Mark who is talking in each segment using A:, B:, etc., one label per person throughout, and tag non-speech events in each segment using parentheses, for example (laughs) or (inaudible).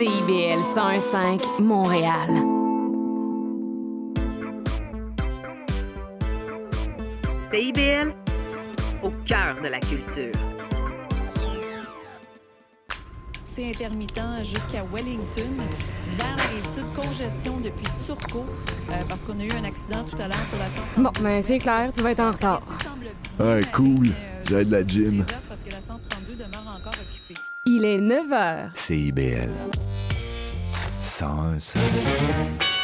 A: CIBL 105 Montréal.
B: CIBL, au cœur de la culture.
C: C'est intermittent jusqu'à Wellington. Vers la rive sud, congestion depuis Turcot, euh, parce qu'on a eu un accident tout à l'heure sur la 132.
A: Bon, ben c'est clair, tu vas être en retard.
D: Ouais, cool. J'ai de la gym.
C: Parce que la 132 demeure encore occupée.
A: Il est 9 h.
D: CIBL. 101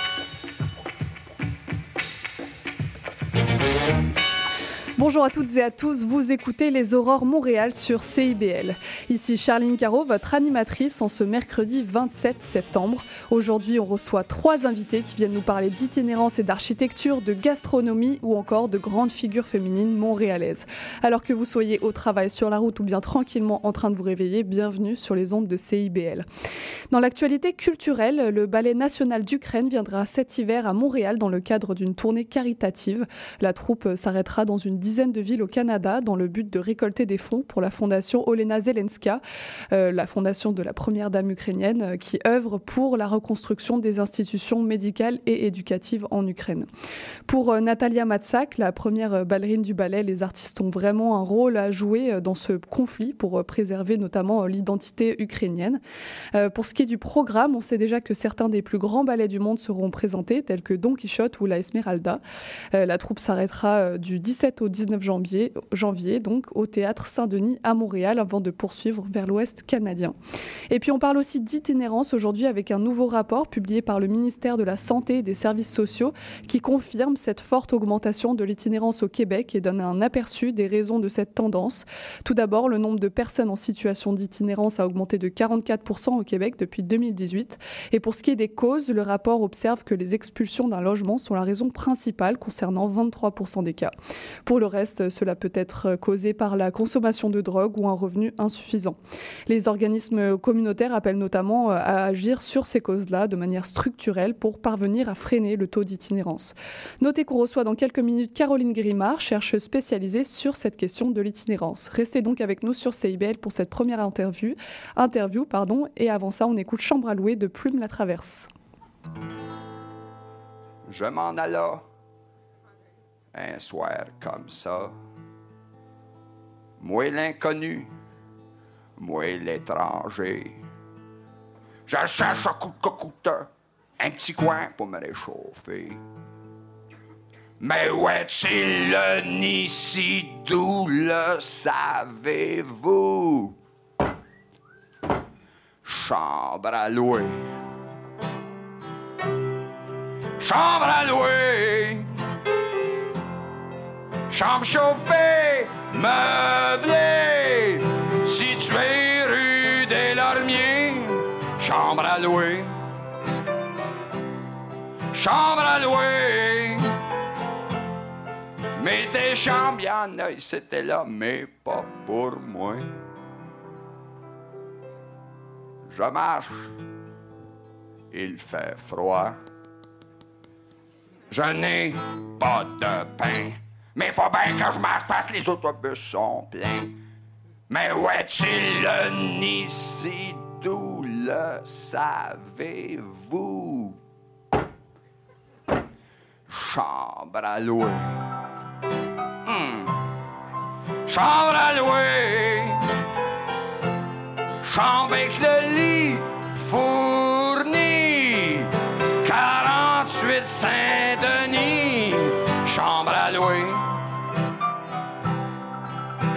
E: Bonjour à toutes et à tous, vous écoutez les Aurores Montréal sur CIBL. Ici Charline Caro, votre animatrice en ce mercredi 27 septembre. Aujourd'hui, on reçoit trois invités qui viennent nous parler d'itinérance et d'architecture, de gastronomie ou encore de grandes figures féminines montréalaises. Alors que vous soyez au travail, sur la route ou bien tranquillement en train de vous réveiller, bienvenue sur les ondes de CIBL. Dans l'actualité culturelle, le Ballet national d'Ukraine viendra cet hiver à Montréal dans le cadre d'une tournée caritative. La troupe s'arrêtera dans une dizaine de villes au Canada dans le but de récolter des fonds pour la fondation Olena Zelenska, euh, la fondation de la première dame ukrainienne euh, qui œuvre pour la reconstruction des institutions médicales et éducatives en Ukraine. Pour euh, Natalia Matsak, la première ballerine du ballet, les artistes ont vraiment un rôle à jouer dans ce conflit pour préserver notamment l'identité ukrainienne. Pour ce qui est du programme, on sait déjà que certains des plus grands ballets du monde seront présentés, tels que Don Quichotte ou La Esmeralda. La troupe s'arrêtera du 17 au 19 janvier, janvier donc au théâtre Saint-Denis à Montréal avant de poursuivre vers l'ouest canadien. Et puis on parle aussi d'itinérance aujourd'hui avec un nouveau rapport publié par le ministère de la Santé et des Services sociaux qui confirme cette forte augmentation de l'itinérance au Québec et donne un aperçu des raisons de cette tendance. Tout d'abord, le nombre de personnes en situation d'itinérance a augmenté de 44% au Québec depuis 2018. Et pour ce qui est des causes, le rapport observe que les expulsions d'un logement sont la raison principale concernant 23% des cas. Pour le reste, cela peut être causé par la consommation de drogue ou un revenu insuffisant. Les organismes communautaires appellent notamment à agir sur ces causes-là de manière structurelle pour parvenir à freiner le taux d'itinérance. Notez qu'on reçoit dans quelques minutes Caroline Grimard, chercheuse spécialisée sur cette question de l'itinérance. Restez donc avec nous sur CIBL pour cette première interview, interview pardon, et avant ça, on écoute Chambre à louer de Plume la Traverse.
F: Je m'en alla un soir comme ça. Moi l'inconnu, moi l'étranger. Je cherche à coup de cocoute un petit coin pour me réchauffer. Mais où est-il le nid si doux, le savez-vous? Chambre à louer. Chambre à louer. Chambre chauffée, meublée, située rue des Lormiers. Chambre à louer. Chambre à louer. Mais des chambres, y'en a, c'était là, mais pas pour moi. Je marche. Il fait froid. Je n'ai pas de pain. Mais faut bien que je marche parce que les autobus sont pleins. Mais où est-il le si doux, le savez-vous? Chambre à louer. Hmm. Chambre à louer. Chambre avec le lit fourni.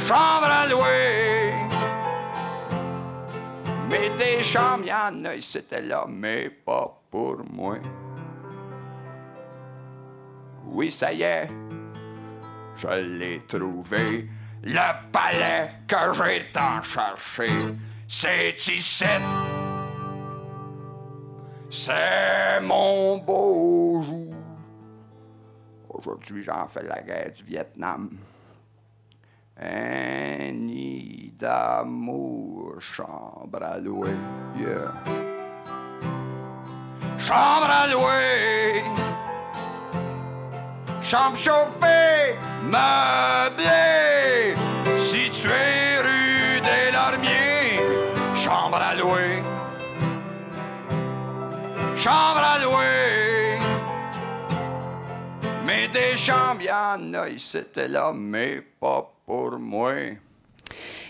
F: Chambre à louer. Mais des chambres, y'en a, c'était là, mais pas pour moi. Oui, ça y est, je l'ai trouvé. Le palais que j'ai tant cherché, c'est ici. C'est mon beau jour. Aujourd'hui, j'en fais la guerre du Vietnam. Un nid d'amour, chambre à louer. Chambre à louer. Chambre chauffée, meublée, située rue des Lormiers. Chambre à louer. chambre à louer. Mais des chambres, y'en a, c'était là, mais pas pour moi.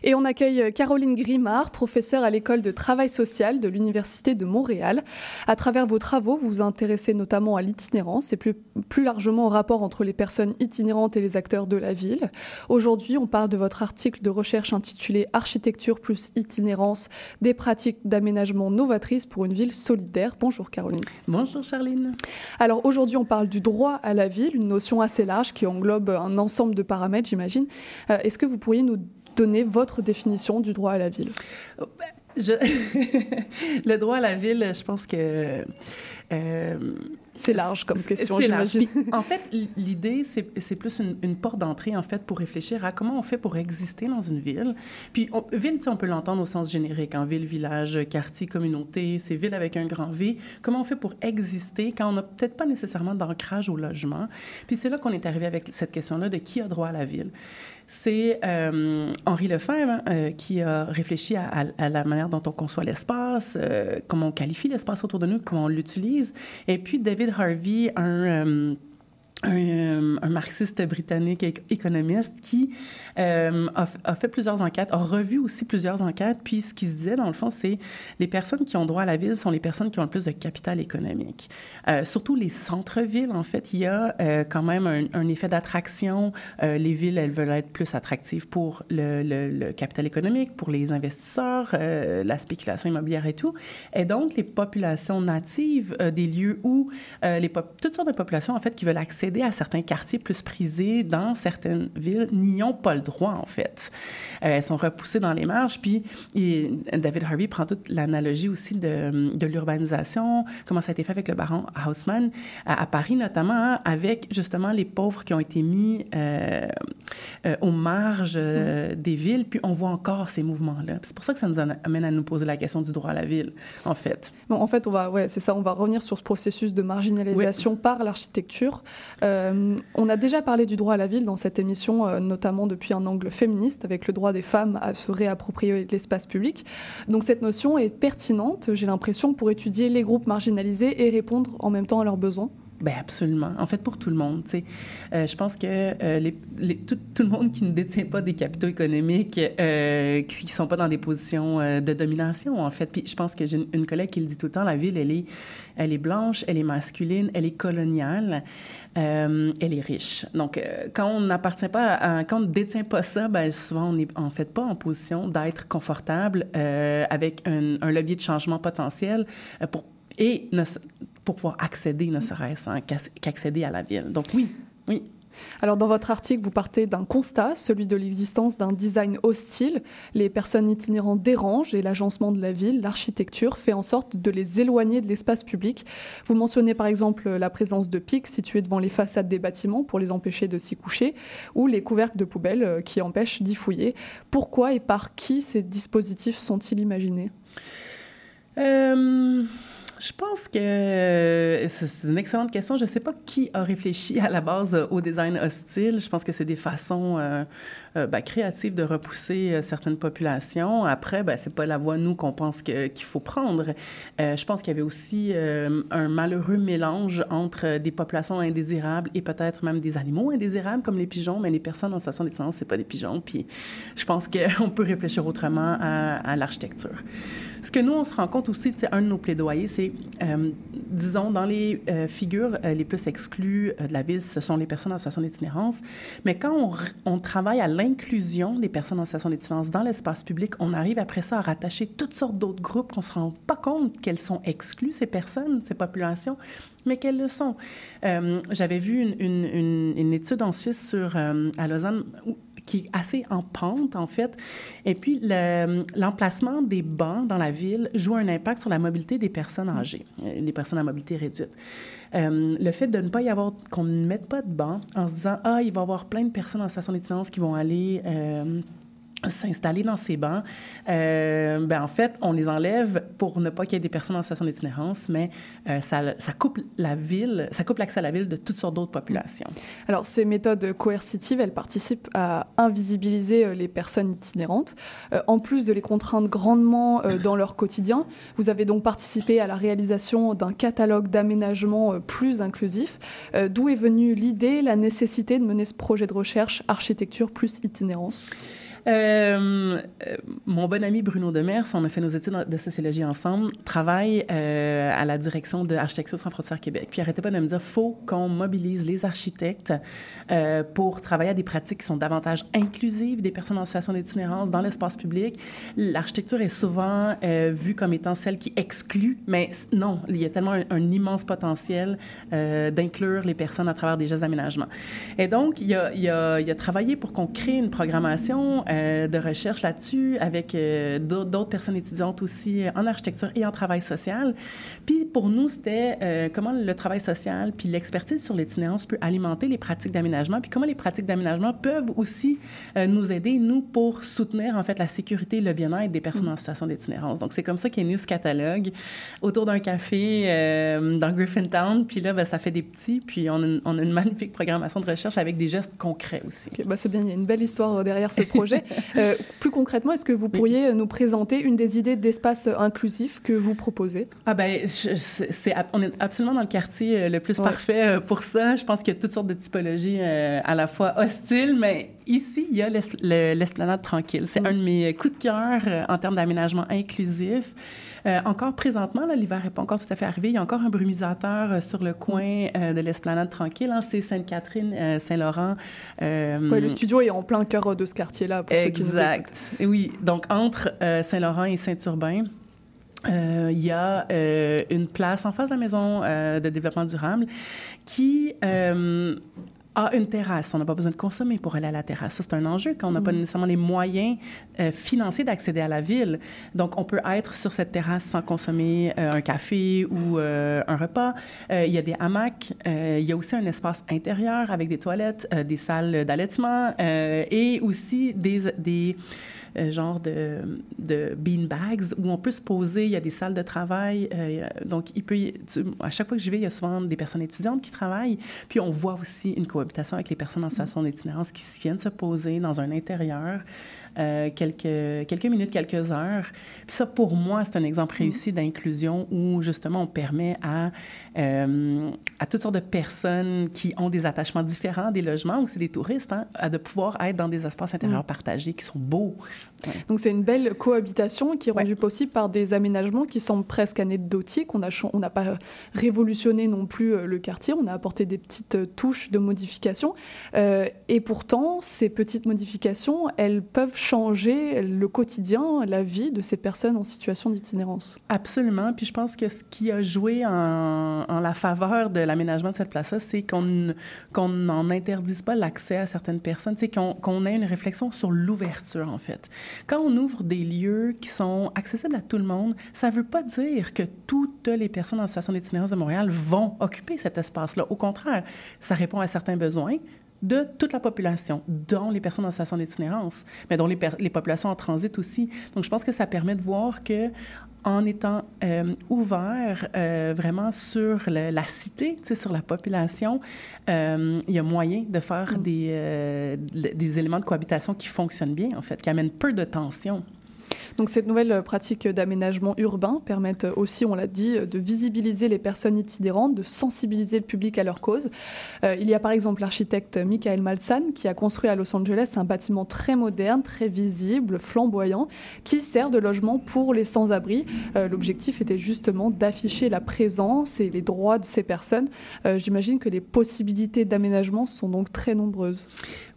E: Et on accueille Caroline Grimard, professeure à l'école de travail social de l'Université de Montréal. À travers vos travaux, vous vous intéressez notamment à l'itinérance et plus, plus largement au rapport entre les personnes itinérantes et les acteurs de la ville. Aujourd'hui, on parle de votre article de recherche intitulé Architecture plus itinérance, des pratiques d'aménagement novatrices pour une ville solidaire. Bonjour Caroline.
G: Bonjour Charline.
E: Alors aujourd'hui, on parle du droit à la ville, une notion assez large qui englobe un ensemble de paramètres, j'imagine. Euh, Est-ce que vous pourriez nous donner votre définition du droit à la ville?
G: Je... (laughs) le droit à la ville, je pense que... Euh,
E: c'est large comme question, j'imagine.
G: En fait, l'idée, c'est plus une, une porte d'entrée, en fait, pour réfléchir à comment on fait pour exister dans une ville. Puis, on, ville, on peut l'entendre au sens générique, en ville, village, quartier, communauté, c'est ville avec un grand V. Comment on fait pour exister quand on n'a peut-être pas nécessairement d'ancrage au logement? Puis, c'est là qu'on est arrivé avec cette question-là de qui a droit à la ville. C'est euh, Henri Lefebvre hein, euh, qui a réfléchi à, à, la manière dont on conçoit l'espace, euh, comment on qualifie l'espace autour de nous, comment on l'utilise. Et puis David Harvey, un un, un, marxiste britannique économiste qui euh, a, fait plusieurs enquêtes, a revu aussi plusieurs enquêtes, puis ce qui se disait, dans le fond, c'est les personnes qui ont droit à la ville sont les personnes qui ont le plus de capital économique. Euh, surtout les centres-villes, en fait, il y a euh, quand même un, effet d'attraction. Euh, les villes, elles veulent être plus attractives pour le, capital économique, pour les investisseurs, euh, la spéculation immobilière et tout. Et donc, les populations natives euh, des lieux où toutes sortes de populations, en fait, qui veulent accéder à certains quartiers plus prisés dans certaines villes n'y ont pas le droit, en fait. Euh, elles sont repoussées dans les marges. Puis et David Harvey prend toute l'analogie aussi de, de l'urbanisation, comment ça a été fait avec le baron Haussmann à, à Paris, notamment, hein, avec justement les pauvres qui ont été mis euh, euh, aux marges euh, des villes. Puis on voit encore ces mouvements-là. C'est pour ça que ça nous amène à nous poser la question du droit à la ville, en fait.
E: Bon, en fait, on va, ouais, c'est ça, on va revenir sur ce processus de marginalisation oui. par l'architecture. Euh, on a déjà parlé du droit à la ville dans cette émission, euh, notamment depuis un angle féministe, avec le droit des femmes à se réapproprier l'espace public. Donc cette notion est pertinente, j'ai l'impression, pour étudier les groupes marginalisés et répondre en même temps à leurs besoins.
G: Ben absolument. En fait, pour tout le monde. Euh, je pense que euh, tout, tout, le monde qui ne détient pas des capitaux économiques, euh, qui ne sont pas dans des positions euh, de domination, en fait. Puis je pense que j'ai une collègue qui le dit tout le temps, la ville, elle est, elle est blanche, elle est masculine, elle est coloniale, elle est riche. Donc, quand on n'appartient pas, à, quand on ne détient pas ça, ben souvent, on n'est en fait pas en position d'être confortable avec un, levier de changement potentiel et ne, pour pouvoir accéder, ne serait-ce hein, qu'accéder à la ville. Donc oui, oui.
E: Alors dans votre article, vous partez d'un constat, celui de l'existence d'un design hostile. Les personnes itinérantes dérangent et l'agencement de la ville, l'architecture, fait en sorte de les éloigner de l'espace public. Vous mentionnez par exemple la présence de pics situés devant les façades des bâtiments pour les empêcher de s'y coucher, ou les couvercles de poubelles qui empêchent d'y fouiller. Pourquoi et par qui ces dispositifs sont-ils imaginés?
G: Euh... Je pense que c'est une excellente question. Je ne sais pas qui a réfléchi à la base au design hostile. Je pense que c'est des façons euh, euh, ben, créatives de repousser euh, certaines populations. Après, ben, ce n'est pas la voie, nous, qu'on pense qu'il qu faut prendre. Euh, je pense qu'il y avait aussi un malheureux mélange entre des populations indésirables et peut-être même des animaux indésirables, comme les pigeons, mais les personnes en situation d'excellence, ce pas des pigeons. Puis je pense qu'on (laughs) peut réfléchir autrement à, l'architecture. Ce que nous, on se rend compte aussi, c'est un de nos plaidoyers, c'est, disons, dans les figures les plus exclues de la ville, ce sont les personnes en situation d'itinérance. Mais quand on, on travaille à l'inclusion des personnes en situation d'itinérance dans l'espace public, on arrive après ça à rattacher toutes sortes d'autres groupes qu'on ne se rend pas compte qu'elles sont exclues, ces personnes, ces populations, mais qu'elles le sont. Euh, J'avais vu une, une, étude en Suisse sur, euh, à Lausanne où, qui est assez en pente, en fait. Et puis, l'emplacement le, des bancs dans la ville joue un impact sur la mobilité des personnes âgées, les personnes à mobilité réduite. Euh, le fait de ne pas y avoir, qu'on ne mette pas de bancs en se disant, ah, il va y avoir plein de personnes en situation d'itinérance qui vont aller... Euh, s'installer dans ces bancs, euh, ben en fait, on les enlève pour ne pas qu'il y ait des personnes en situation d'itinérance, mais euh, ça, coupe la ville, ça coupe l'accès à la ville de toutes sortes d'autres populations.
E: Alors, ces méthodes coercitives, elles participent à invisibiliser euh, les personnes itinérantes, en plus de les contraindre grandement dans leur quotidien. Vous avez donc participé à la réalisation d'un catalogue d'aménagement euh, plus inclusif. D'où est venue l'idée, la nécessité de mener ce projet de recherche architecture plus itinérance?
G: Euh, euh, mon bon ami Bruno Demers, on a fait nos études de sociologie ensemble, travaille euh, à la direction de Architecture sans frontières Québec. Puis il arrêtait pas de me dire faut qu'on mobilise les architectes pour travailler à des pratiques qui sont davantage inclusives des personnes en situation d'itinérance dans l'espace public. L'architecture est souvent vue comme étant celle qui exclut, mais non, il y a tellement un, immense potentiel d'inclure les personnes à travers des gestes d'aménagement. Et donc, il a, il a, il a travaillé pour qu'on crée une programmation de recherche là-dessus avec euh, d'autres personnes étudiantes aussi euh, en architecture et en travail social. Puis pour nous, c'était euh, comment le travail social puis l'expertise sur l'itinérance peut alimenter les pratiques d'aménagement, puis comment les pratiques d'aménagement peuvent aussi euh, nous aider, nous, pour soutenir en fait la sécurité et le bien-être des personnes en situation d'itinérance. Donc c'est comme ça qu'est né ce catalogue autour d'un café euh, dans Griffintown. Puis là, ben, ça fait des petits, puis on a, une, on a une (laughs) magnifique programmation de recherche avec des gestes concrets aussi.
E: Ok, bah c'est bien, il y a une belle histoire euh, derrière ce projet. (laughs) Euh, plus concrètement, est-ce que vous pourriez nous présenter une des idées d'espace inclusif que vous proposez?
G: Ah ben, je- c'est, on est absolument dans le quartier euh, le plus
E: Ouais.
G: parfait euh, pour ça. Je pense qu'il y a toutes sortes de typologies à la fois hostiles, mais ici, il y a l'es- le- l'esplanade tranquille. C'est
E: Mm.
G: un de mes coups de cœur en termes d'aménagement inclusif. Euh, encore présentement, l'hiver n'est pas encore tout à fait arrivé. Il y a encore un brumisateur euh, sur le coin euh, de l'esplanade tranquille. hein. C'est Sainte-Catherine, Saint-Laurent.
E: Ouais, Le studio est en plein cœur de ce quartier-là, pour ceux qui nous écoutent.
G: Exact. Et Oui, donc entre Saint-Laurent et Saint-Urbain, euh, il y a euh, une place en face de la maison euh, de développement durable qui une terrasse. On n'a pas besoin de consommer pour aller à la terrasse. Ça, c'est un enjeu quand on n'a pas nécessairement les moyens euh, financiers d'accéder à la ville. Donc, on peut être sur cette terrasse sans consommer euh, un café ou euh, un repas. Il y a des hamacs. Il y a aussi un espace intérieur avec des toilettes, des salles d'allaitement et aussi des... des euh, genre de, de beanbags où on peut se poser. Il y a des salles de travail. euh, donc, il peut à chaque fois que j'y vais, il y a souvent des personnes étudiantes qui travaillent. Puis, on voit aussi une cohabitation avec les personnes en situation d'itinérance qui viennent se poser dans un intérieur euh, quelques, quelques minutes, quelques heures. Puis ça, pour moi, c'est un exemple réussi d'inclusion où, justement, on permet à, euh, à toutes sortes de personnes qui ont des attachements différents des logements ou c'est des touristes, hein, à de pouvoir être dans des espaces intérieurs partagés qui sont beaux. Ouais.
E: Donc c'est une belle cohabitation qui est
G: Ouais.
E: rendue possible par des aménagements qui semblent presque anecdotiques. On n'a on pas révolutionné non plus euh, le quartier, on a apporté des petites euh, touches de modification. Euh, et pourtant, ces petites modifications, elles peuvent changer le quotidien, la vie de ces personnes en situation d'itinérance.
G: Absolument. Puis je pense que ce qui a joué en, en la faveur de l'aménagement de cette place-là, c'est qu'on qu'on n'en interdise pas l'accès à certaines personnes, c'est qu'on qu'on ait une réflexion sur l'ouverture, en fait. Quand on ouvre des lieux qui sont accessibles à tout le monde, ça ne veut pas dire que toutes les personnes en situation d'itinérance de Montréal vont occuper cet espace-là. Au contraire, ça répond à certains besoins de toute la population, dont les personnes en situation d'itinérance, mais dont les, les populations en transit aussi. Donc, je pense que ça permet de voir que en étant euh, ouvert euh, vraiment sur le- la cité, sur la population, euh, il y a moyen de faire des, euh, des éléments de cohabitation qui fonctionnent bien, en fait, qui amènent peu de tension.
E: Donc cette nouvelle pratique d'aménagement urbain permet aussi, on l'a dit, de visibiliser les personnes itinérantes, de sensibiliser le public à leur cause. Euh, il y a par exemple l'architecte Michael Malsan qui a construit à Los Angeles un bâtiment très moderne, très visible, flamboyant, qui sert de logement pour les sans-abri. Euh, L'objectif était justement d'afficher la présence et les droits de ces personnes. Euh, J'imagine que les possibilités d'aménagement sont donc très nombreuses.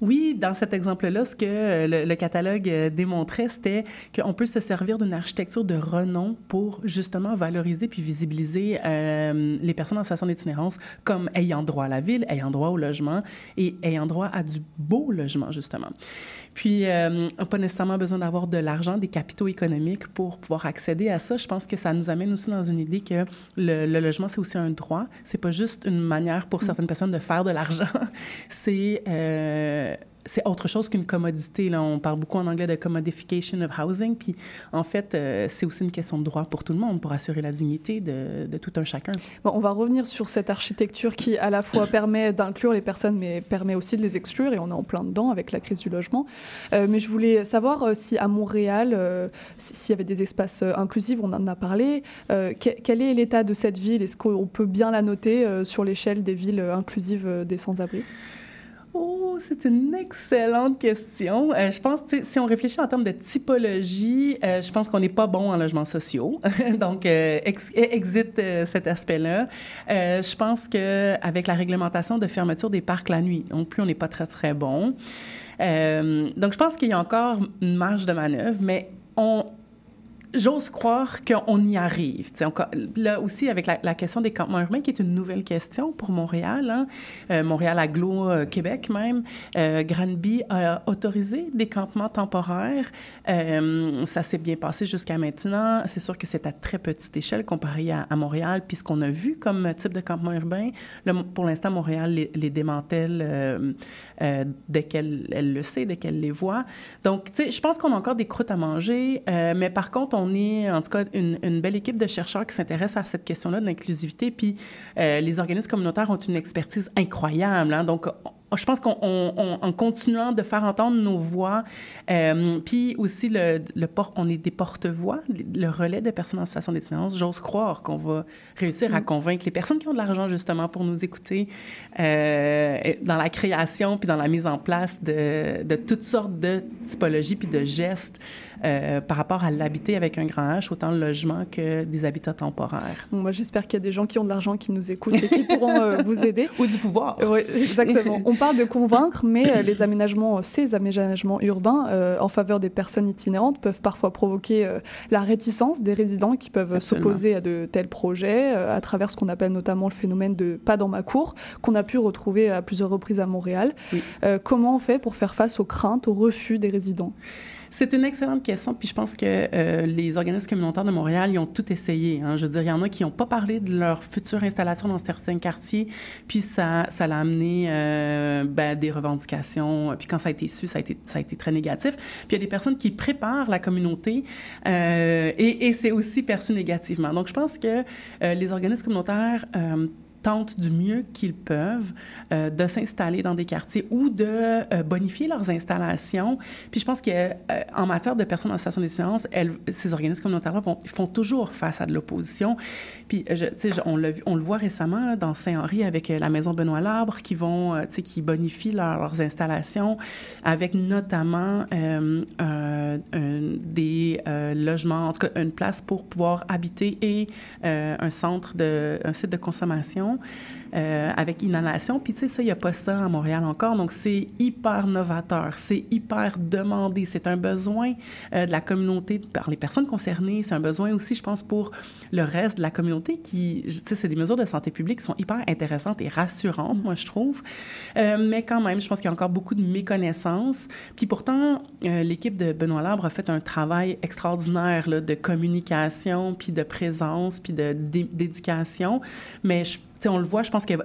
G: Oui, dans cet exemple-là, ce que euh, le, le catalogue euh, démontrait, c'était qu'on peut se servir d'une architecture de renom pour justement valoriser puis visibiliser euh, les personnes en situation d'itinérance comme ayant droit à la ville, ayant droit au logement et ayant droit à du beau logement, justement. Puis, euh, on n'a pas nécessairement besoin d'avoir de l'argent, des capitaux économiques pour pouvoir accéder à ça. Je pense que ça nous amène aussi dans une idée que le, le logement, c'est aussi un droit. C'est pas juste une manière pour certaines personnes de faire de l'argent. (laughs) C'est euh, c'est autre chose qu'une commodité. Là. On parle beaucoup en anglais de commodification of housing. Puis, en fait, euh, c'est aussi une question de droit pour tout le monde, pour assurer la dignité de, de tout un chacun.
E: Bon, on va revenir sur cette architecture qui, à la fois, (coughs) permet d'inclure les personnes, mais permet aussi de les exclure. Et on est en plein dedans avec la crise du logement. Euh, mais je voulais savoir euh, si à Montréal, euh, s'il y avait des espaces inclusifs, on en a parlé. Que- quel est l'état de cette ville? Est-ce qu'on peut bien la noter sur l'échelle des villes inclusives des sans-abri?
G: C'est une excellente question. Euh, je pense, si on réfléchit en termes de typologie, euh, je pense qu'on n'est pas bon en logements sociaux. (laughs) Donc, euh, ex- exit euh, cet aspect-là. Je pense qu'avec la réglementation de fermeture des parcs la nuit, non plus, on n'est pas très, très bon. Donc, je pense qu'il y a encore une marge de manœuvre, mais on, J'ose croire qu'on y arrive. Encore- là aussi, avec la, question des campements urbains, qui est une nouvelle question pour Montréal, hein, euh, Montréal Aglo, euh, Québec même, euh, Granby a autorisé des campements temporaires. Ça s'est bien passé jusqu'à maintenant. C'est sûr que c'est à très petite échelle comparé à, Montréal. Puis ce qu'on a vu comme type de campement urbain, là, pour l'instant, Montréal les, démantèle dès qu'elle elle le sait, dès qu'elle les voit. Donc, je pense qu'on a encore des croûtes à manger, mais par contre, on est en tout cas une, une belle équipe de chercheurs qui s'intéressent à cette question-là de l'inclusivité. Puis euh, les organismes communautaires ont une expertise incroyable. hein. donc, on- je pense qu'en en continuant de faire entendre nos voix, euh, puis aussi le, le port- on est des porte-voix, le relais de personnes en situation d'itinérance, j'ose croire qu'on va réussir à convaincre les personnes qui ont de l'argent justement pour nous écouter euh, dans la création puis dans la mise en place de, de toutes sortes de typologies puis de gestes euh, par rapport à l'habiter avec un grand H, autant le logement que des habitats temporaires.
E: Moi, J'espère qu'il y a des gens qui ont de l'argent qui nous écoutent et qui (laughs) pourront euh, vous aider.
G: Ou du pouvoir.
E: Oui, exactement. (laughs) On parle de convaincre, mais euh, les aménagements, ces aménagements urbains euh, en faveur des personnes itinérantes peuvent parfois provoquer la réticence des résidents qui peuvent s'opposer à de tels projets à travers ce qu'on appelle notamment le phénomène de pas dans ma cour, qu'on a pu retrouver à plusieurs reprises à Montréal.
G: Oui.
E: Comment on fait pour faire face aux craintes, aux refus des résidents?
G: C'est une excellente question, puis je pense que euh, les organismes communautaires de Montréal, ils ont tout essayé. hein. Je veux dire, il y en a qui n'ont pas parlé de leur future installation dans certains quartiers, puis ça, ça l'a amené euh, ben, des revendications. Puis quand ça a été su, ça a été, ça a été très négatif. Puis il y a des personnes qui préparent la communauté euh, et, et c'est aussi perçu négativement. Donc je pense que euh, les organismes communautaires euh, tentent du mieux qu'ils peuvent euh, de s'installer dans des quartiers ou de euh, bonifier leurs installations. Puis je pense qu'en en matière de personnes en situation d'itinérance, elles- ces organismes communautaires-là font toujours face à de l'opposition. Puis on, le voit récemment dans Saint-Henri avec euh, la maison Benoît Labre qui vont, euh, qui bonifient leur- leurs installations avec notamment euh, des euh, logements, en tout cas une place pour pouvoir habiter et euh, un centre de, un site de consommation euh, avec inhalation. Puis tu sais, ça, il n'y a pas ça à Montréal encore. Donc c'est hyper novateur, c'est hyper demandé. C'est un besoin euh, de la communauté par les personnes concernées. C'est un besoin aussi, je pense, pour le reste de la communauté qui, tu sais, c'est des mesures de santé publique qui sont hyper intéressantes et rassurantes, moi, je trouve. Euh, mais quand même, je pense qu'il y a encore beaucoup de méconnaissance. Puis pourtant, l'équipe de Benoît Labre a fait un travail extraordinaire de communication, puis de présence, puis d'éducation. Mais je on le voit, je pense qu'ils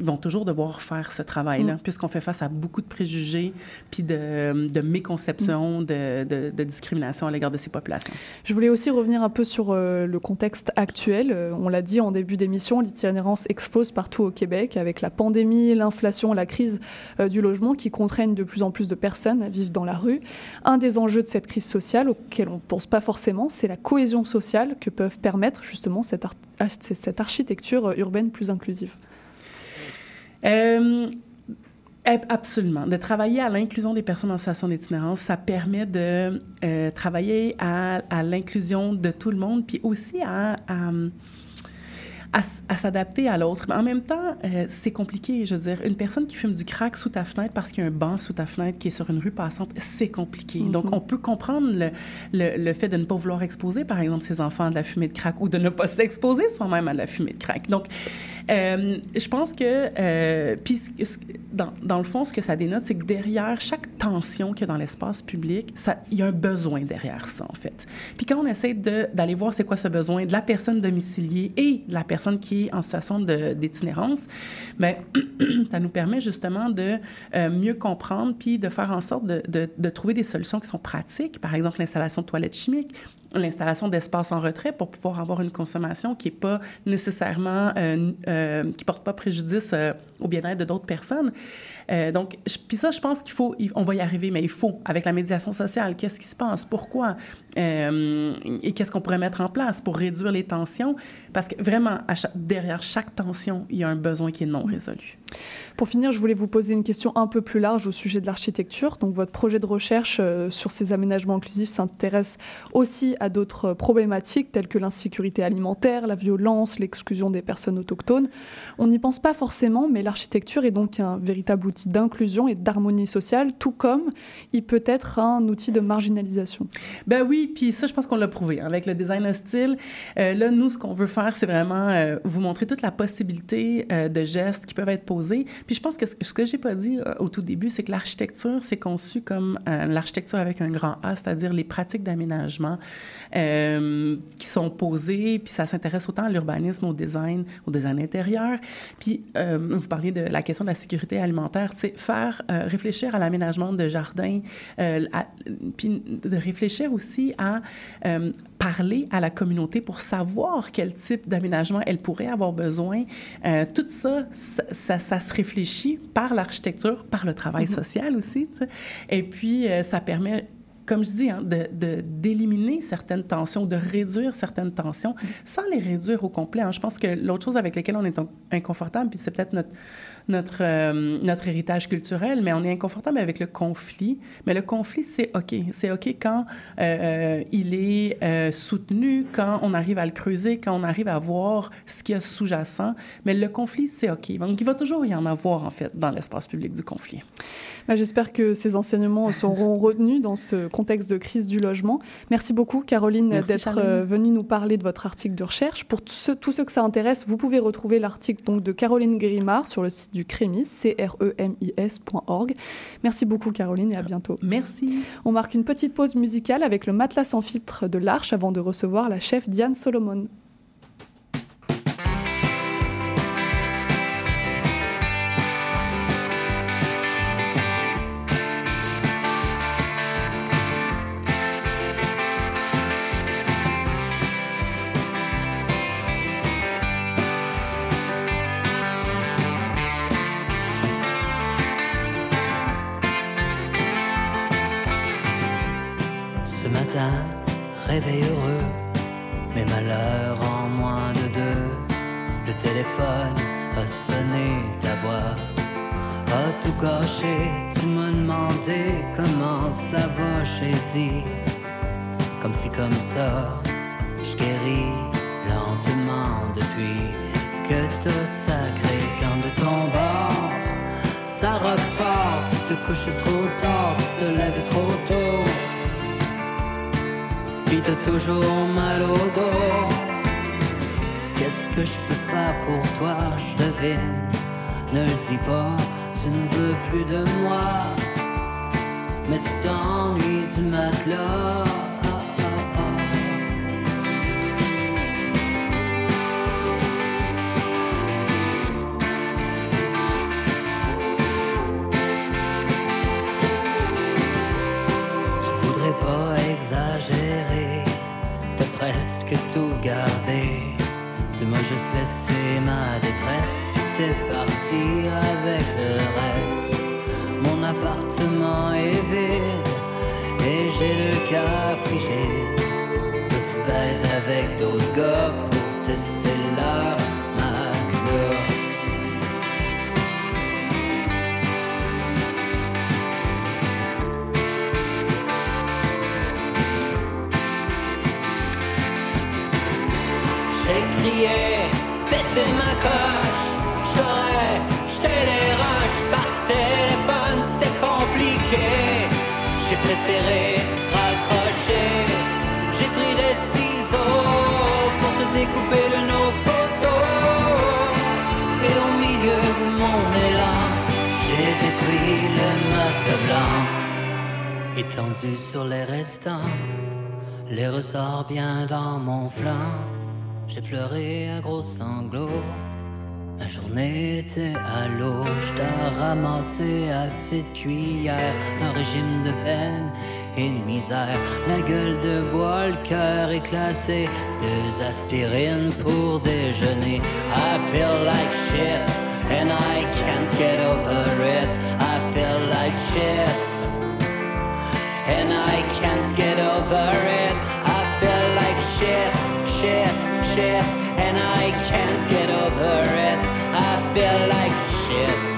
G: vont toujours devoir faire ce travail-là, puisqu'on fait face à beaucoup de préjugés, puis de, de méconceptions, de, de- de discrimination à l'égard de ces populations.
E: Je voulais aussi revenir un peu sur euh, le contexte actuel. Euh, on l'a dit en début d'émission, l'itinérance explose partout au Québec avec la pandémie, l'inflation, la crise euh, du logement qui contraignent de plus en plus de personnes à vivre dans la rue. Un des enjeux de cette crise sociale auquel on ne pense pas forcément, c'est la cohésion sociale que peuvent permettre justement cette, ar- ah, c'est- cette architecture urbaine plus inclusive.
G: Euh, ab- Absolument. De travailler à l'inclusion des personnes en situation d'itinérance, ça permet de euh, travailler à, l'inclusion de tout le monde, puis aussi à, à s'adapter à l'autre. Mais en même temps, euh, c'est compliqué. Je veux dire, une personne qui fume du crack sous ta fenêtre parce qu'il y a un banc sous ta fenêtre qui est sur une rue passante, c'est compliqué. Donc, on peut comprendre le, le, le fait de ne pas vouloir exposer, par exemple, ses enfants à de la fumée de crack ou de ne pas s'exposer soi-même à de la fumée de crack. Donc, euh, je pense que, euh, dans, dans le fond, ce que ça dénote, c'est que derrière chaque tension qu'il y a dans l'espace public, il y a un besoin derrière ça, en fait. Puis quand on essaie d'aller voir c'est quoi ce besoin de la personne domiciliée et de la personne qui est en situation d'itinérance, ben, (clears throat) ça nous permet justement de euh, mieux comprendre puis de faire en sorte de- de trouver des solutions qui sont pratiques. Par exemple, l'installation de toilettes chimiques, l'installation d'espaces en retrait pour pouvoir avoir une consommation qui est pas nécessairement, euh, euh, qui porte pas préjudice euh, au bien-être de d'autres personnes. Euh, donc, puis ça, je pense qu'il faut, on va y arriver, mais il faut, avec la médiation sociale, qu'est-ce qui se passe, pourquoi, euh, et qu'est-ce qu'on pourrait mettre en place pour réduire les tensions, parce que vraiment, derrière chaque tension, il y a un besoin qui est non résolu.
E: Pour finir, je voulais vous poser une question un peu plus large au sujet de l'architecture. Donc, votre projet de recherche euh, sur ces aménagements inclusifs s'intéresse aussi à d'autres problématiques telles que l'insécurité alimentaire, la violence, l'exclusion des personnes autochtones. On n'y pense pas forcément, mais l'architecture est donc un véritable outil d'inclusion et d'harmonie sociale, tout comme il peut être un outil de marginalisation.
G: Ben oui, puis ça, je pense qu'on l'a prouvé. hein, Avec le design hostile, euh, là, nous, ce qu'on veut faire, c'est vraiment euh, vous montrer toute la possibilité euh, de gestes qui peuvent être posés. Puis je pense que ce, que j'ai pas dit euh, au tout début, c'est que l'architecture, c'est conçu comme l'architecture avec un grand A, c'est-à-dire les pratiques d'aménagement qui sont posées, puis ça s'intéresse autant à l'urbanisme, au design, au design intérieur. Puis vous parliez de la question de la sécurité alimentaire, faire euh, réfléchir à l'aménagement de jardins, euh, à- puis de réfléchir aussi à euh, parler à la communauté pour savoir quel type d'aménagement elle pourrait avoir besoin. Euh, tout ça, ça, ça, ça se réfléchit par l'architecture, par le travail social aussi. Et puis, ça permet comme je dis, hein, de, de- d'éliminer certaines tensions, de réduire certaines tensions, sans les réduire au complet. hein. Je pense que l'autre chose avec laquelle on est in- inconfortable, puis c'est peut-être notre, notre, euh, notre héritage culturel, mais on est inconfortable avec le conflit. Mais le conflit, c'est OK. C'est OK quand euh, il est euh, soutenu, quand on arrive à le creuser, quand on arrive à voir ce qu'il y a sous-jacent. Mais le conflit, c'est OK. Donc, il va toujours y en avoir, en fait, dans l'espace public du conflit.
E: Bah, J'espère que ces enseignements seront retenus dans ce contexte de crise du logement. Merci beaucoup, Caroline, d'être euh, venue nous parler de votre article de recherche. Pour tous ceux, tous ceux que ça intéresse, vous pouvez retrouver l'article de Caroline Grimard sur le site du CREMIS, c r e m i s.org. Merci beaucoup, Caroline, et à bientôt.
G: Merci.
E: On marque une petite pause musicale avec le matelas sans filtre de l'Arche avant de recevoir la chef Diane Solomon.
H: Comment ça va, j'ai dit. Comme si comme ça, je guéris lentement depuis que t'as sacré quand de ton bord. Ça rock fort, tu te couches trop tard, tu te lèves trop tôt. Puis t'as toujours mal au dos. Qu'est-ce que je peux faire pour toi? Je devine. Ne le dis pas, tu ne veux plus de moi. Mais tu t'ennuies du matelas. Tu voudrais pas exagérer, t'as presque tout gardé. Tu m'as juste laissé ma détresse, puis t'es parti avec le j'ai le cas frigide. Toi, tu baises avec d'autres gars pour tester leur matelas. J'ai crié, pété ma coche, J'ai préféré raccrocher. J'ai pris des ciseaux pour te découper de nos photos. Et au milieu de mon élan, j'ai détruit le meuble blanc. Étendu sur les restants, les ressorts bien dans mon flanc. J'ai pleuré un gros sanglot. Était à l'eau, je t'ai ramassé à petite cuillère un régime de peine et de misère. La gueule de bois, le cœur éclaté, deux aspirines pour déjeuner. I feel like shit and I can't get over it. I feel like shit and I can't get over it. I feel like shit, shit, shit, and I can't get over it. I feel like shit,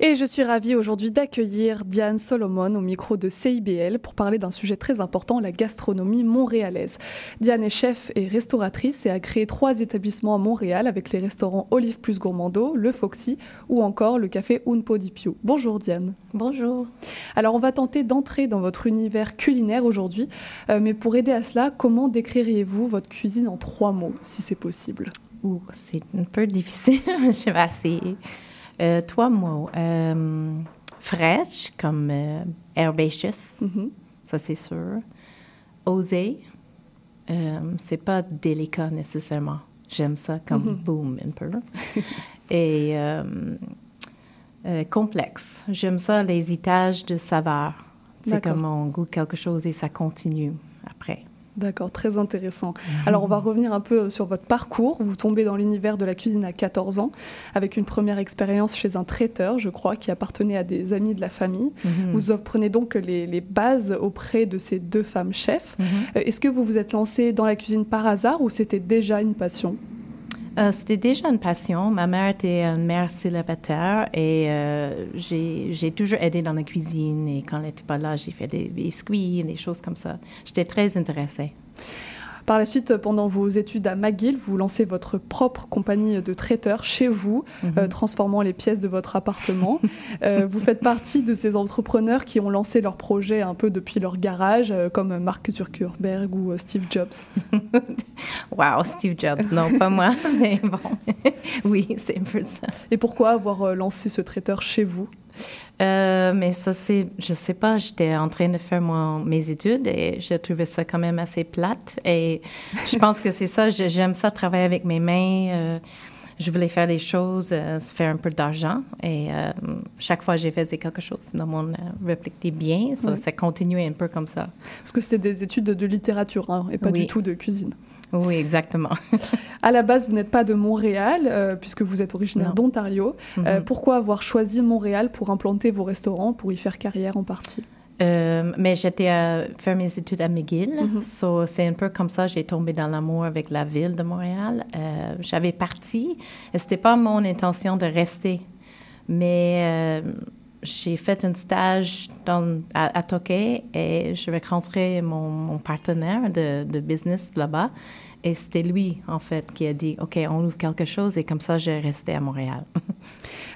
E: Et je suis ravie aujourd'hui d'accueillir Diane Solomon au micro de CIBL pour parler d'un sujet très important, la gastronomie montréalaise. Diane est chef et restauratrice et a créé trois établissements à Montréal avec les restaurants Olive Plus Gourmando, le Foxy ou encore le café Un Po di. Bonjour Diane.
I: Bonjour.
E: Alors on va tenter d'entrer dans votre univers culinaire aujourd'hui, euh, mais pour aider à cela, comment décririez-vous votre cuisine en trois mots, si c'est possible?
I: Ouh, c'est un peu difficile, (laughs) je vais essayer. Euh, trois mots. Euh, fraîche, comme euh, herbaceous, ça c'est sûr. Osé, euh, c'est pas délicat nécessairement. J'aime ça comme
E: Mhm.
I: boom un peu. (laughs) Et euh, complexe. J'aime ça, les étages de saveur. C'est comme on goûte quelque chose et ça continue après.
E: D'accord, très intéressant. Alors on va revenir un peu sur votre parcours. Vous tombez dans l'univers de la cuisine à 14 ans, avec une première expérience chez un traiteur, je crois, qui appartenait à des amis de la famille.
I: Mhm.
E: Vous apprenez donc les, les bases auprès de ces deux femmes chefs.
I: Mhm.
E: Euh, Est-ce que vous vous êtes lancé dans la cuisine par hasard ou c'était déjà une passion?
I: Euh, C'était déjà une passion. Ma mère était une mère célibataire et euh, j'ai toujours aidé dans la cuisine. Et quand elle n'était pas là, j'ai fait des biscuits, des choses comme ça. J'étais très intéressée.
E: Par la suite, pendant vos études à McGill, vous lancez votre propre compagnie de traiteurs chez vous,
I: Mhm.
E: euh, transformant les pièces de votre appartement. (laughs) Euh, vous faites partie de ces entrepreneurs qui ont lancé leur projet un peu depuis leur garage, euh, comme Mark Zuckerberg ou Steve Jobs. (laughs)
I: Wow, Steve Jobs. Non, pas moi, (laughs) mais bon. oui, c'est un peu ça.
E: Et pourquoi avoir lancé ce traiteur chez vous?
I: Euh, mais ça, c'est, je sais pas, j'étais en train de faire mon, mes études et j'ai trouvé ça quand même assez plate. Et je pense que c'est ça, j'aime ça travailler avec mes mains. euh, je voulais faire des choses, euh, faire un peu d'argent. Et euh, chaque fois que j'ai fait quelque chose, monde euh, répliquait bien. Ça,
E: Ouais.
I: ça continuait un peu comme ça.
E: Parce que c'est des études de, de littérature hein, et pas
I: Oui.
E: du tout de cuisine.
I: Oui, exactement.
E: À la base, vous n'êtes pas de Montréal, euh, puisque vous êtes originaire d'Ontario. Euh,
I: Mhm.
E: pourquoi avoir choisi Montréal pour implanter vos restaurants, pour y faire carrière en partie?
I: Euh, mais j'étais à faire mes études à McGill. So, c'est un peu comme ça, j'ai tombé dans l'amour avec la ville de Montréal. Euh, J'avais parti et c'était pas mon intention de rester. Mais euh, j'ai fait un stage dans, à, à Tokyo et je rencontré mon, mon partenaire de, de business là-bas. Et c'était lui, en fait, qui a dit, OK, on ouvre quelque chose. Et comme ça, j'ai resté à Montréal. (laughs)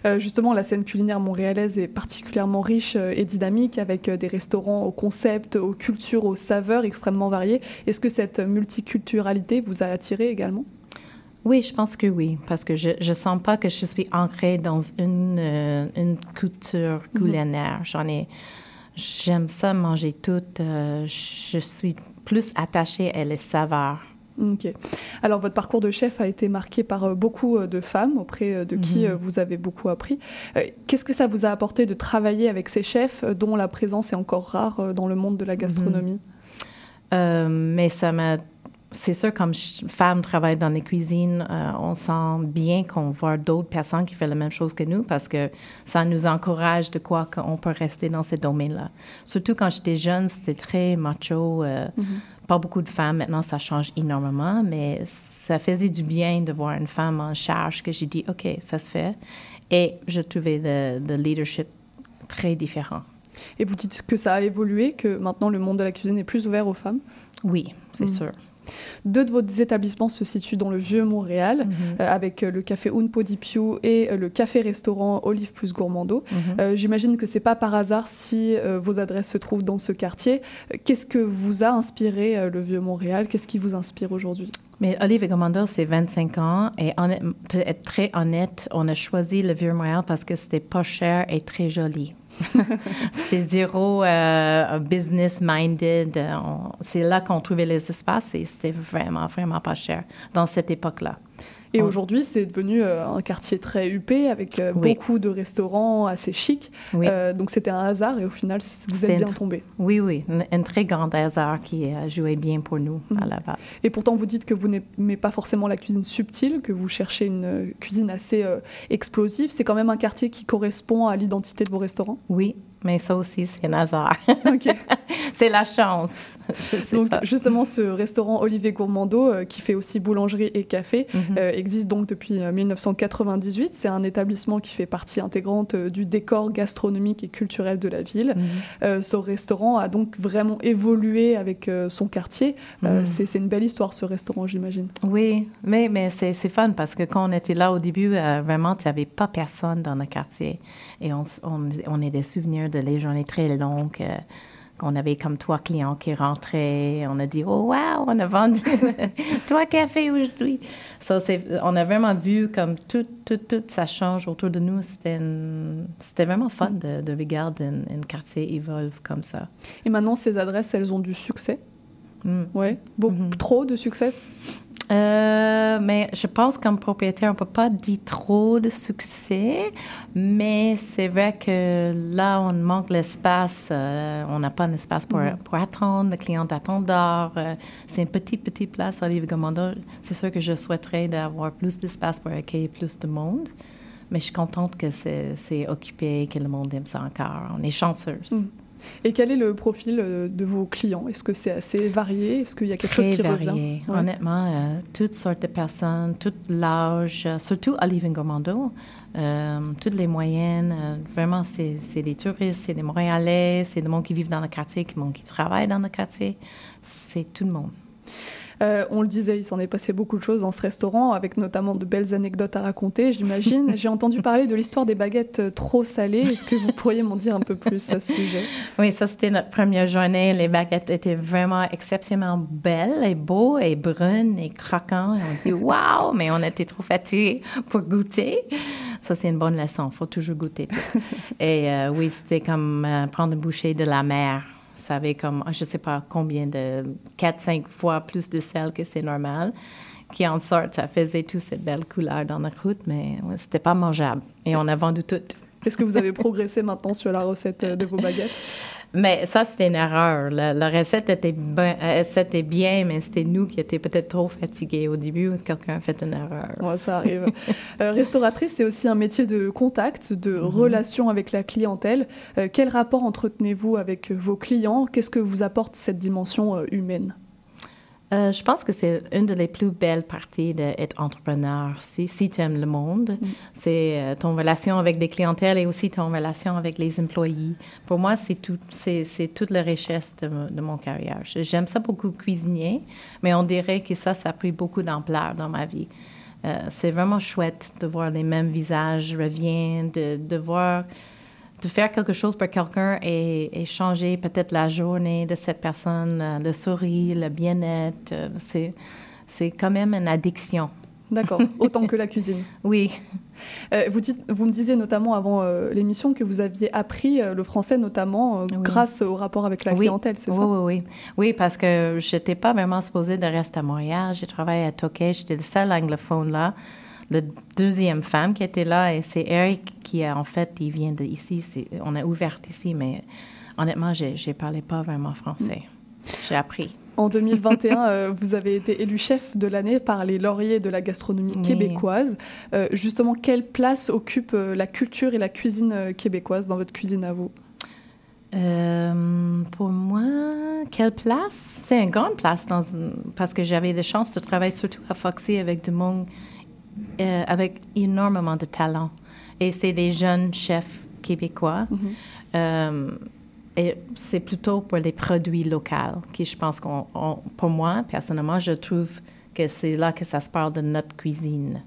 E: Euh, justement, la scène culinaire montréalaise est particulièrement riche euh, et dynamique, avec euh, des restaurants aux concepts, aux cultures, aux saveurs extrêmement variées. Est-ce que cette multiculturalité vous a attiré également?
I: Oui, je pense que oui, parce que je ne sens pas que je suis ancrée dans une, euh, une culture
E: Mhm.
I: culinaire. J'en ai, j'aime ça manger tout. euh, je suis plus attachée à les saveurs.
E: Ok. Alors, votre parcours de chef a été marqué par euh, beaucoup euh, de femmes auprès euh, de qui
I: Mhm.
E: vous avez beaucoup appris. Qu'est-ce que ça vous a apporté de travailler avec ces chefs dont la présence est encore rare dans le monde de la gastronomie?
I: Euh, mais ça m'a. C'est sûr, comme femme travaille dans les cuisines, euh, on sent bien qu'on voit d'autres personnes qui font la même chose que nous parce que ça nous encourage de quoi qu'on peut rester dans ce domaine-là. Surtout quand j'étais jeune, c'était très macho. euh,
E: Mhm.
I: Pas beaucoup de femmes. Maintenant, ça change énormément, mais ça faisait du bien de voir une femme en charge que j'ai dit, OK, ça se fait. Et je trouvais le, le leadership très différent.
E: Et vous dites que ça a évolué, que maintenant le monde de la cuisine est plus ouvert aux femmes?
I: Oui, c'est
E: Mhm.
I: sûr.
E: Deux de vos établissements se situent dans le vieux Montréal,
I: Mhm.
E: euh, avec euh, le café Un Po di Piu et euh, le café-restaurant Olive plus Gourmando.
I: Mhm.
E: Euh, J'imagine que c'est pas par hasard si euh, vos adresses se trouvent dans ce quartier. Qu'est-ce que vous a inspiré le vieux Montréal Qu'est-ce qui vous inspire aujourd'hui?
I: Mais Olive et Commando, c'est 25 ans. Et honnête- être très honnête, on a choisi le Vieux-Montréal parce que c'était pas cher et très joli. (laughs) c'était zéro euh, business-minded. Euh, C'est là qu'on trouvait les espaces et c'était vraiment, vraiment pas cher dans cette époque-là.
E: Et aujourd'hui, c'est devenu euh, un quartier très huppé, avec euh,
I: Oui.
E: beaucoup de restaurants assez chics.
I: Oui.
E: Euh, donc c'était un hasard et au final, vous êtes bien tombé.
I: Oui, oui, un, un très grand hasard qui a joué bien pour nous à
E: Mhm.
I: la base.
E: Et pourtant, vous dites que vous n'aimez pas forcément la cuisine subtile, que vous cherchez une cuisine assez euh, explosive. C'est quand même un quartier qui correspond à l'identité de vos restaurants?
I: Oui, mais ça aussi, c'est un hasard. (laughs) C'est la chance. (laughs)
E: Donc
I: pas.
E: justement, ce restaurant Olivier Gourmando, euh, qui fait aussi boulangerie et café,
I: Mhm.
E: euh, existe donc depuis euh, 1998. C'est un établissement qui fait partie intégrante euh, du décor gastronomique et culturel de la ville.
I: Mhm.
E: Euh, ce restaurant a donc vraiment évolué avec euh, son quartier. Euh,
I: Mhm.
E: c'est une belle histoire, ce restaurant, j'imagine.
I: Oui, mais, mais c'est fun parce que quand on était là au début, euh, vraiment, tu n'avais pas personne dans le quartier. Et on, on a des souvenirs de les journées très longues. Qu'on avait comme trois clients qui rentraient. On a dit, oh, wow, on a vendu (laughs) trois cafés aujourd'hui. Ça, on a vraiment vu comme tout, tout, tout, ça change autour de nous. C'était vraiment fun de, de regarder un, un quartier évoluer comme ça.
E: Et maintenant, ces adresses, elles ont du succès.
I: Mm.
E: Ouais, beaucoup trop de succès.
I: Euh, mais je pense comme propriétaire, on peut pas dire trop de succès, mais c'est vrai que là, on manque l'espace. euh, on n'a pas d'espace pour,
E: Mhm.
I: pour attendre, le client attend dehors. euh, c'est une petite, petite place à Livre-Gommando. C'est sûr que je souhaiterais d'avoir plus d'espace pour accueillir plus de monde, mais je suis contente que c'est c'est occupé, que le monde aime ça encore. On est chanceuse.
E: Mm. Et quel est le profil euh, de vos clients? Est-ce que c'est assez varié? Est-ce qu'il y a quelque
I: Très
E: chose qui
I: varié.
E: revient? Ouais.
I: Honnêtement, euh, toutes sortes de personnes, tout l'âge, euh, surtout à euh, toutes les moyennes. euh, vraiment, c'est des touristes, c'est des Montréalais, c'est des gens qui vivent dans le quartier, qui, qui travaillent dans le quartier. C'est tout le monde.
E: Euh, on le disait, il s'en est passé beaucoup de choses dans ce restaurant, avec notamment de belles anecdotes à raconter, j'imagine. (laughs) J'ai entendu parler de l'histoire des baguettes euh, trop salées. Est-ce que vous pourriez m'en dire un peu plus à ce sujet?
I: Oui, ça, c'était notre première journée. Les baguettes étaient vraiment exceptionnellement belles et beaux et brunes et croquantes. Et on dit « Wow! » Mais on était trop fatigués pour goûter. Ça, c'est une bonne leçon. Il faut toujours goûter. tout. (laughs) et euh, oui, c'était comme euh, prendre une bouchée de la mer. Ça avait comme, je ne sais pas combien de, 4-5 fois plus de sel que c'est normal. qui en sortent. Ça faisait toute cette belle couleur dans la croûte, mais ouais, c'était pas mangeable. Et on a vendu tout.
E: Est-ce que vous avez progressé maintenant sur la recette euh, de vos baguettes?
I: Mais ça, c'était une erreur. La, la recette était, ben, euh, bien, mais c'était nous qui étions peut-être trop fatigués au début. Quelqu'un a fait une erreur.
E: Ouais, ça arrive. (laughs) Euh, restauratrice, c'est aussi un métier de contact, de relation avec la clientèle. Euh, quel rapport entretenez-vous avec vos clients? Qu'est-ce que vous apporte cette dimension humaine?
I: Euh, je pense que c'est une des plus belles parties d'être entrepreneur. Si, si tu aimes le monde, c'est euh, ton relation avec des clientèles et aussi ton relation avec les employés. Pour moi, c'est tout, c'est, c'est toute la richesse de, mo- de mon carrière. J'aime ça beaucoup cuisiner, mais on dirait que ça, ça a pris beaucoup d'ampleur dans ma vie. Euh, c'est vraiment chouette de voir les mêmes visages reviennent, de, de voir de faire quelque chose pour quelqu'un et, et changer peut-être la journée de cette personne, euh, le sourire, le bien-être, euh, c'est, c'est quand même une addiction.
E: D'accord, (laughs) autant que la cuisine.
I: Oui.
E: Euh, vous, dites, vous me disiez notamment avant euh, l'émission que vous aviez appris euh, le français, notamment grâce au rapport avec la
I: oui.
E: clientèle, c'est
I: oui,
E: ça?
I: Oui, oui, oui. parce que je n'étais pas vraiment supposée de rester à Montréal. J'ai travaillé à Tokyo, j'étais le seul anglophone là. La deuxième femme qui était là, et c'est Eric qui, a, en fait, il vient de ici. C'est- On a ouvert ici, mais honnêtement, je ne parlais pas vraiment français. J'ai appris.
E: En 2021, euh, vous avez été élu chef de l'année par les lauriers de la gastronomie
I: Oui.
E: québécoise. Euh, justement, quelle place occupe euh, la culture et la cuisine québécoise dans votre cuisine à vous?
I: Pour moi, quelle place? C'est une grande place dans parce que j'avais la chance de travailler surtout à Foxy avec du monde euh, avec énormément de talent. Et c'est des jeunes chefs québécois. Euh, et c'est plutôt pour les produits locaux qui, je pense qu'on, on- pour moi, personnellement, je trouve que c'est là que ça se parle de notre cuisine.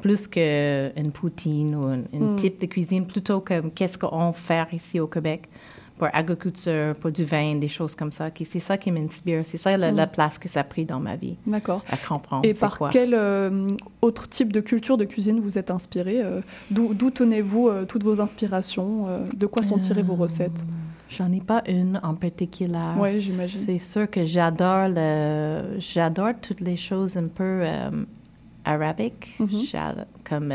I: Plus qu'une poutine ou un
E: Mm.
I: type de cuisine, plutôt que qu'est-ce qu'on fait ici au Québec pour agriculture, pour du vin, des choses comme ça. C'est ça qui m'inspire. C'est ça la,
E: Mm.
I: la place que ça a pris dans ma vie.
E: D'accord.
I: À comprendre.
E: Et par
I: quoi.
E: quel euh, autre type de culture de cuisine vous êtes inspiré euh, D'où tenez-vous euh, toutes vos inspirations De quoi sont tirées vos recettes?
I: J'en ai pas une en particulier.
E: Ouais, j'imagine.
I: C'est sûr que j'adore le, j'adore toutes les choses un peu arabiques,
E: Mm-hmm.
I: Comme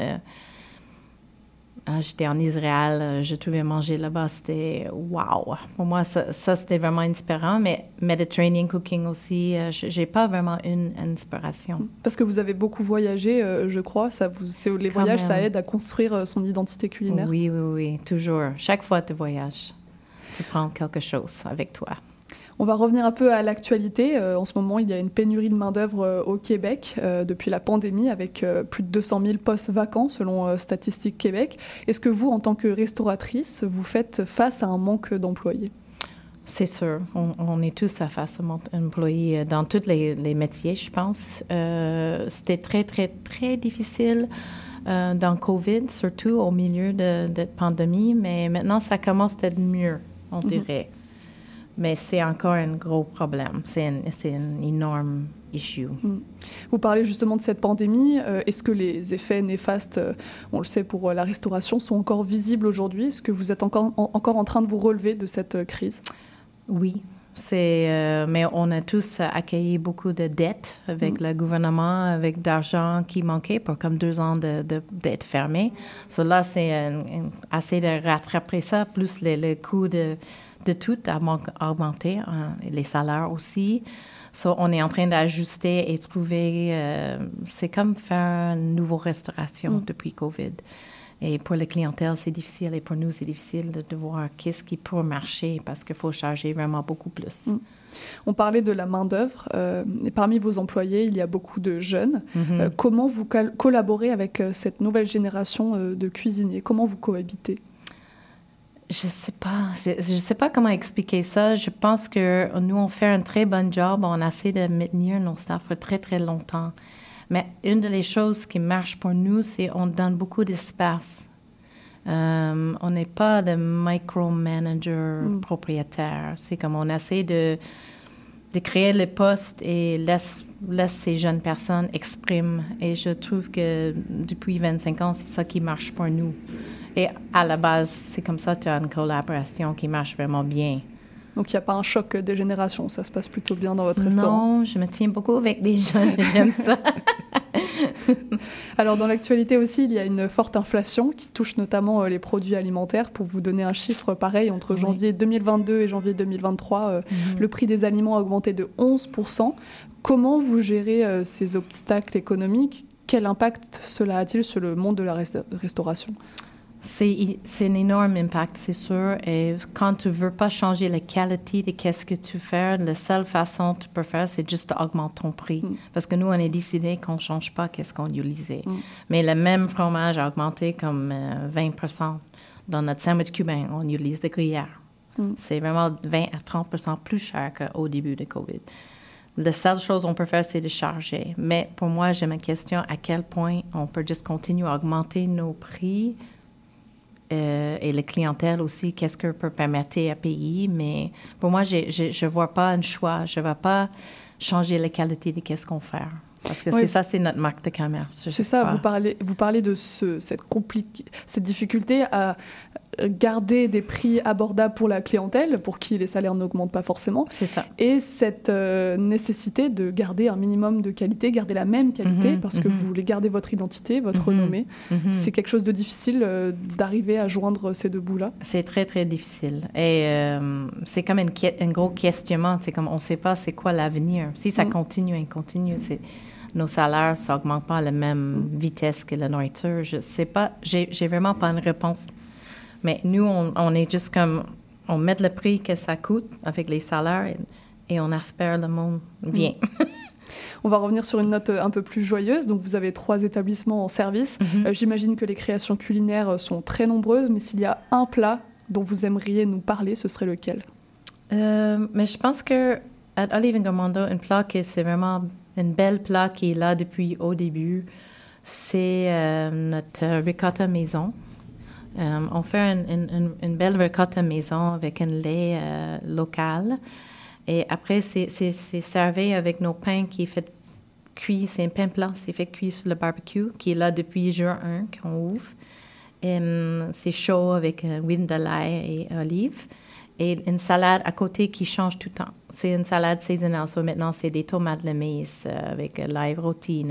I: j'étais en Israël, euh, je trouvais manger là-bas, c'était wow. Pour moi, ça, ça, c'était vraiment inspirant, mais Mediterranean cooking aussi, euh, j'ai pas vraiment une inspiration.
E: Parce que vous avez beaucoup voyagé, euh, je crois. Ça vous, les
I: Quand
E: voyages, ça aide à construire son identité culinaire.
I: Oui, oui, oui, toujours. Chaque fois que tu voyages, tu prends quelque chose avec toi.
E: On va revenir un peu à l'actualité. Euh, en ce moment, il y a une pénurie de main-d'œuvre euh, au Québec euh, depuis la pandémie, avec plus de 200 000 postes vacants selon Statistique Québec. Est-ce que vous, en tant que restauratrice, vous faites face à un manque d'employés?
I: C'est sûr. On, on est tous à face à mon employé euh, dans tous les, les métiers, je pense. Euh, C'était très, très, très difficile euh, dans COVID, surtout au milieu de, de la pandémie, mais maintenant, ça commence à être mieux, on
E: Mhm.
I: dirait. Mais c'est encore un gros problème. C'est un, c'est un énorme issue.
E: Mm. Vous parlez justement de cette pandémie. Euh, Est-ce que les effets néfastes, euh, on le sait pour euh, la restauration, sont encore visibles aujourd'hui? Est-ce que vous êtes encore en, encore en train de vous relever de cette crise?
I: Oui, c'est, euh, mais on a tous accueilli beaucoup de dettes avec le gouvernement, avec d'argent qui manquait pour comme deux ans de, de- d'être fermé. So là, c'est essayer de rattraper ça, plus le, le coût de, de tout a augmenté, hein, les salaires aussi. So, on est en train d'ajuster et trouver, euh, c'est comme faire une nouvelle restauration
E: Mm.
I: depuis COVID. Et pour la clientèle, c'est difficile. Et pour nous, c'est difficile de, de voir qu'est-ce qui peut marcher parce qu'il faut charger vraiment beaucoup plus.
E: Mm. On parlait de la main-d'œuvre. euh, parmi vos employés, il y a beaucoup de jeunes.
I: Mhm.
E: Euh, comment vous col- collaborez avec euh, cette nouvelle génération de cuisiniers? Comment vous cohabitez?
I: Je sais pas. Je, je sais pas comment expliquer ça. Je pense que nous, on fait un très bon job. On essaie de maintenir nos staff pour très, très longtemps. Mais une des choses qui marche pour nous, c'est qu'on donne beaucoup d'espace. Euh, on n'est pas de micromanager
E: Mm.
I: propriétaire. C'est comme on essaie de, de créer le poste et laisse, laisse ces jeunes personnes exprimer. Et je trouve que depuis 25 ans, c'est ça qui marche pour nous. Et à la base, c'est comme ça que tu as une collaboration qui marche vraiment bien.
E: Donc il n'y a pas un choc des générations, ça se passe plutôt bien dans votre restaurant
I: Non, je me tiens beaucoup avec des jeunes, (laughs) j'aime ça. (laughs)
E: Alors dans l'actualité aussi, il y a une forte inflation qui touche notamment euh, les produits alimentaires. Pour vous donner un chiffre pareil, entre janvier 2022 et janvier 2023, euh,
I: Mhm.
E: le prix des aliments a augmenté de 11%. Comment vous gérez euh, ces obstacles économiques? Quel impact cela a-t-il sur le monde de la resta- restauration?
I: C'est un énorme impact, c'est sûr. Et quand tu veux pas changer la qualité de qu'est-ce que tu fais, la seule façon que tu peux faire, c'est juste augmenter ton prix. Parce que nous, on a décidé qu'on change pas qu'est-ce qu'on utilisait. Mais le même fromage a augmenté comme euh, 20% Dans notre sandwich cubain, on utilise des gruyères.
E: Mm.
I: C'est vraiment 20 à 30% plus cher qu'au début de COVID. La seule chose qu'on peut faire, c'est de charger. Mais pour moi, j'ai ma question à quel point on peut juste continuer à augmenter nos prix euh, et la clientèle aussi, qu'est-ce qu'on peut permettre à payer. Mais pour moi, je ne vois pas un choix. Je ne vais pas changer la qualité de qu'est-ce qu'on fait. Parce que
E: Oui.
I: c'est ça, c'est notre marque de commerce.
E: C'est ça,
I: crois.
E: vous parlez, vous parlez de ce, cette, cette difficulté à garder des prix abordables pour la clientèle, pour qui les salaires n'augmentent pas forcément.
I: C'est ça.
E: Et cette euh, nécessité de garder un minimum de qualité, garder la même qualité,
I: Mhm,
E: parce que
I: mhm.
E: vous voulez garder votre identité, votre
I: Mhm,
E: renommée. C'est quelque chose de difficile euh, d'arriver à joindre ces deux bouts-là.
I: C'est très, très difficile. Et euh, c'est comme une un gros questionnement. C'est comme on ne sait pas c'est quoi l'avenir. Si ça
E: Mm.
I: continue et continue, c'est, nos salaires, ça n'augmente pas à la même
E: Mm.
I: vitesse que la nourriture. Je sais pas. J'ai, j'ai vraiment pas une réponse. Mais nous, on, on est juste comme. On met le prix que ça coûte avec les salaires et, et on espère le monde vient. (laughs)
E: On va revenir sur une note un peu plus joyeuse. Donc, vous avez trois établissements en service.
I: Mhm.
E: Euh, J'imagine que les créations culinaires euh, sont très nombreuses, mais s'il y a un plat dont vous aimeriez nous parler, ce serait lequel?
I: Euh, mais je pense que à Olive and Gourmando, un plat que c'est vraiment une belle plat qui est là depuis au début, c'est euh, notre ricotta maison. Euh, on fait une, belle ricotta maison avec un lait euh, local. Et après, c'est servi avec nos pains qui fait cuit. C'est un pain plat, c'est fait cuit sur le barbecue, qui est là depuis juin 1 qu'on ouvre. Hum, c'est chaud avec euh, huile de l'ail et olive. Et une salade à côté qui change tout le temps. C'est une salade saisonnelle. So maintenant, c'est des tomates de maïs euh, avec l'ail rôti.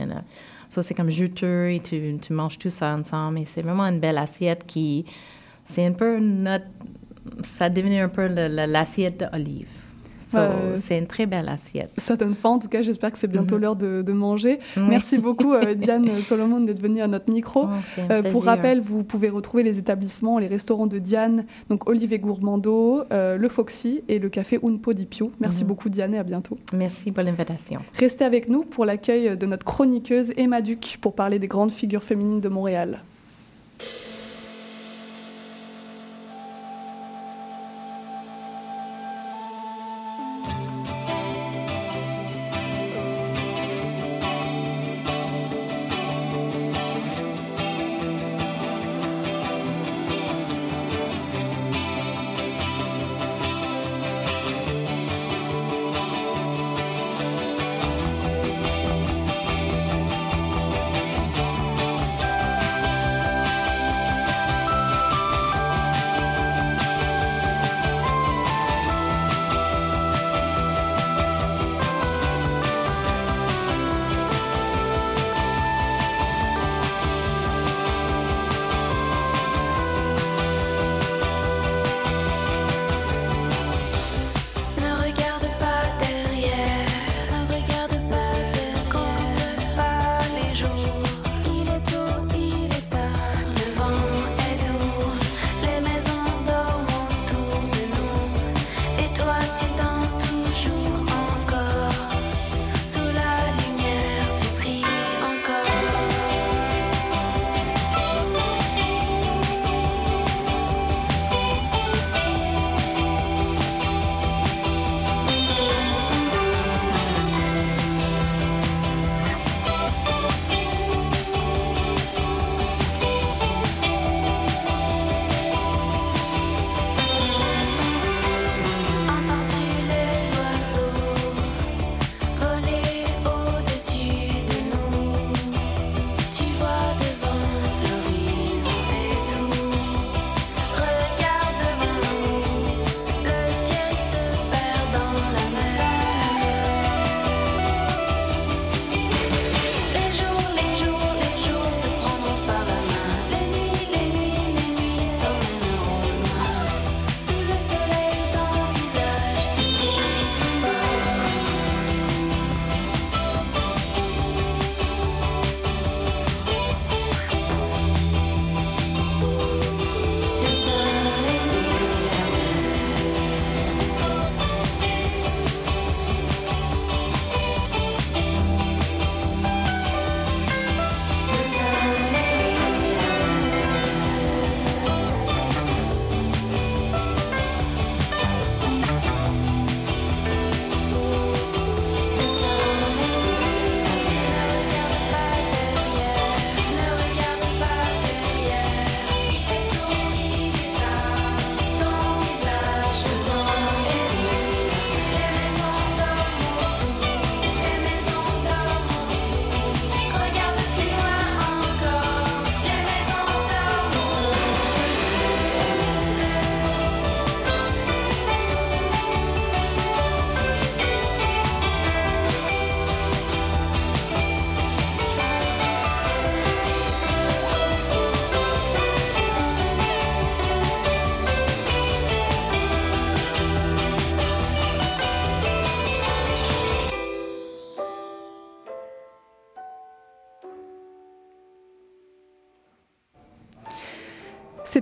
I: So c'est comme juteux et tu, tu manges tout ça ensemble. Et c'est vraiment une belle assiette qui. C'est un peu notre. Ça devenu un peu l'assiette d'olive. So,
E: Euh,
I: c'est une très belle assiette.
E: Ça donne faim, en tout cas, j'espère que c'est bientôt
I: Mhm.
E: l'heure de, de manger.
I: Oui.
E: Merci beaucoup, euh, (laughs) Diane Solomon, d'être venue à notre micro.
I: Oh,
E: Euh, pour rappel, vous pouvez retrouver les établissements, les restaurants de Diane, donc Olivier Gourmando, euh, le Foxy et le café Un Po di Più. Merci
I: Mhm.
E: beaucoup, Diane, et à bientôt.
I: Merci pour l'invitation.
E: Restez avec nous pour l'accueil de notre chroniqueuse Emma Duc pour parler des grandes figures féminines de Montréal.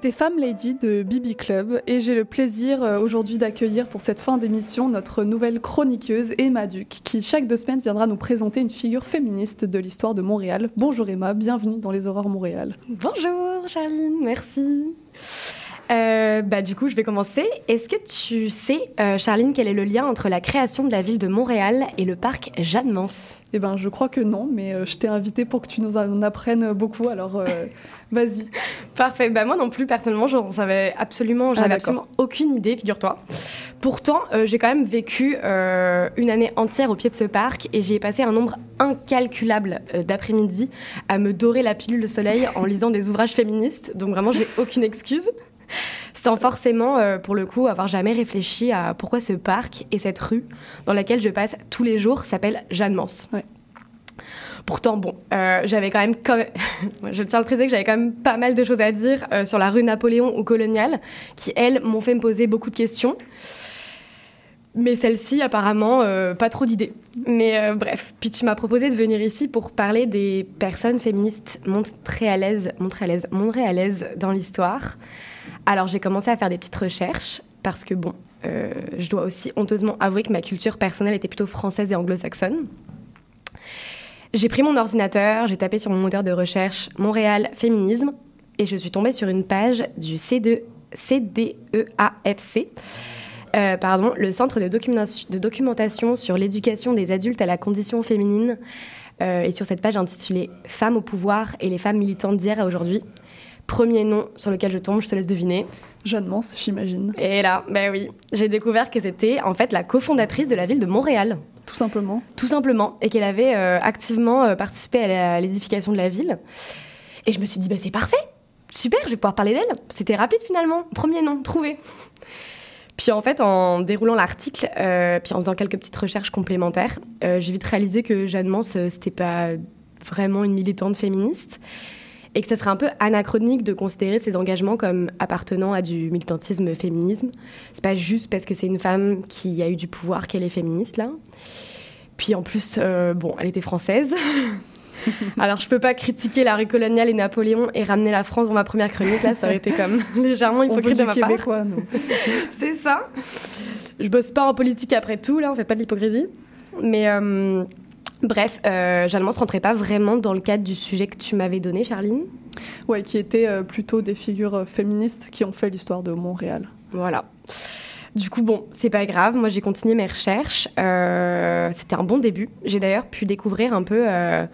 E: C'était Femme Lady de Bibi Club et j'ai le plaisir euh, aujourd'hui d'accueillir pour cette fin d'émission notre nouvelle chroniqueuse Emma Duc qui chaque deux semaines viendra nous présenter une figure féministe de l'histoire de Montréal. Bonjour Emma, bienvenue dans les Aurores Montréal.
J: Bonjour Charline, merci. Euh, bah, du coup, je vais commencer. Est-ce que tu sais, euh, Charline, quel est le lien entre la création de la ville de Montréal et le parc Jeanne-Mance
E: Eh ben, je crois que non, mais euh, je t'ai invité pour que tu nous en apprennes beaucoup, alors (laughs) vas-y.
J: Parfait. Bah, moi non plus, personnellement, j'en savais absolument,
E: Ah,
J: j'avais
E: d'accord.
J: absolument aucune idée, figure-toi. Pourtant, j'ai quand même vécu une année entière au pied de ce parc et j'y ai passé un nombre incalculable d'après-midi à me dorer la pilule de soleil en lisant des ouvrages féministes. Donc vraiment, j'ai aucune excuse. (laughs) Sans forcément, euh, pour le coup, avoir jamais réfléchi à pourquoi ce parc et cette rue dans laquelle je passe tous les jours s'appelle Jeanne-Mance. Pourtant, bon, euh, j'avais quand même, quand même- (laughs) je tiens à le préciser que j'avais quand même pas mal de choses à dire euh, sur la rue Napoléon ou Coloniale, qui, elles, m'ont fait me poser beaucoup de questions. Mais celle-ci, apparemment, euh, pas trop d'idées. Mais bref, puis tu m'as proposé de venir ici pour parler des personnes féministes montréalaises, montréalaises, montréalaises dans l'histoire. Alors j'ai commencé à faire des petites recherches parce que bon, euh, je dois aussi honteusement avouer que ma culture personnelle était plutôt française et anglo-saxonne. J'ai pris mon ordinateur, j'ai tapé sur mon moteur de recherche Montréal féminisme et je suis tombée sur une page du C2, CDEAFC, euh, pardon, le Centre de, documentation- de documentation sur l'éducation des adultes à la condition féminine. Euh, et sur cette page intitulée Femmes au pouvoir et les femmes militantes d'hier à aujourd'hui. Premier nom sur lequel je tombe, je te laisse deviner.
E: Jeanne Mance, j'imagine.
J: Et là, ben oui, j'ai découvert que c'était en fait la cofondatrice de la ville de Montréal.
E: Tout simplement.
J: Tout simplement. Et qu'elle avait euh, activement euh, participé à l'édification de la ville. Et je me suis dit, bah, c'est parfait. Super, je vais pouvoir parler d'elle. C'était rapide finalement. Premier nom, trouvé. Puis en fait, en déroulant l'article, euh, puis en faisant quelques petites recherches complémentaires, j'ai vite réalisé que Jeanne Mance, euh, c'était pas vraiment une militante féministe et que ça serait un peu anachronique de considérer ses engagements comme appartenant à du militantisme féminisme. C'est pas juste parce que c'est une femme qui a eu du pouvoir qu'elle est féministe là. Puis en plus, euh, bon, elle était française. (laughs) Alors je peux pas critiquer la rue coloniale et Napoléon et ramener la France dans ma première chronique là, ça aurait été comme (laughs) légèrement
E: On veut
J: hypocrite de
E: du
J: ma part.
E: québécois. (laughs)
J: C'est ça. Je bosse pas en politique après tout, là, on fait pas de l'hypocrisie. Mais euh, bref, euh, Jeanne Mance rentrait pas vraiment dans le cadre du sujet que tu m'avais donné, Charline.
E: Ouais, qui étaient euh, plutôt des figures euh, féministes qui ont fait l'histoire de Montréal.
J: Voilà. Du coup, bon, c'est pas grave. Moi, j'ai continué mes recherches. Euh, C'était un bon début. J'ai d'ailleurs pu découvrir un peu euh,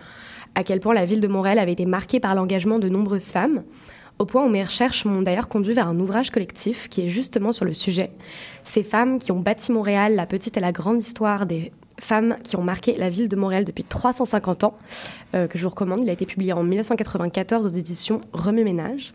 J: à quel point la ville de Montréal avait été marquée par l'engagement de nombreuses femmes. Au point où mes recherches m'ont d'ailleurs conduit vers un ouvrage collectif qui est justement sur le sujet. Ces femmes qui ont bâti Montréal, la petite et la grande histoire des femmes qui ont marqué la ville de Montréal depuis 350 ans, euh, que je vous recommande. Il a été publié en 1994 aux éditions Remue Ménage.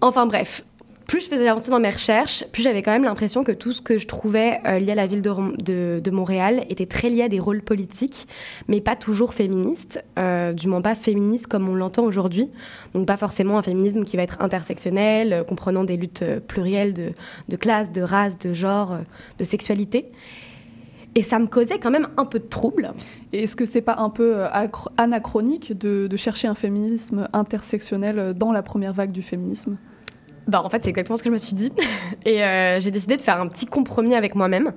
J: Enfin bref, plus je faisais avancer dans mes recherches, plus j'avais quand même l'impression que tout ce que je trouvais euh, lié à la ville de, Montréal était très lié à des rôles politiques, mais pas toujours féministes, euh, du moins pas féministes comme on l'entend aujourd'hui. Donc pas forcément un féminisme qui va être intersectionnel, comprenant des luttes plurielles de, classe, de race, de genre, de sexualité. Et ça me causait quand même un peu de trouble.
E: Et est-ce que c'est pas un peu euh, anachronique de, de chercher un féminisme intersectionnel euh, dans la première vague du féminisme?
J: Bah, en fait, c'est exactement ce que je me suis dit. (laughs) Et euh, j'ai décidé de faire un petit compromis avec moi-même,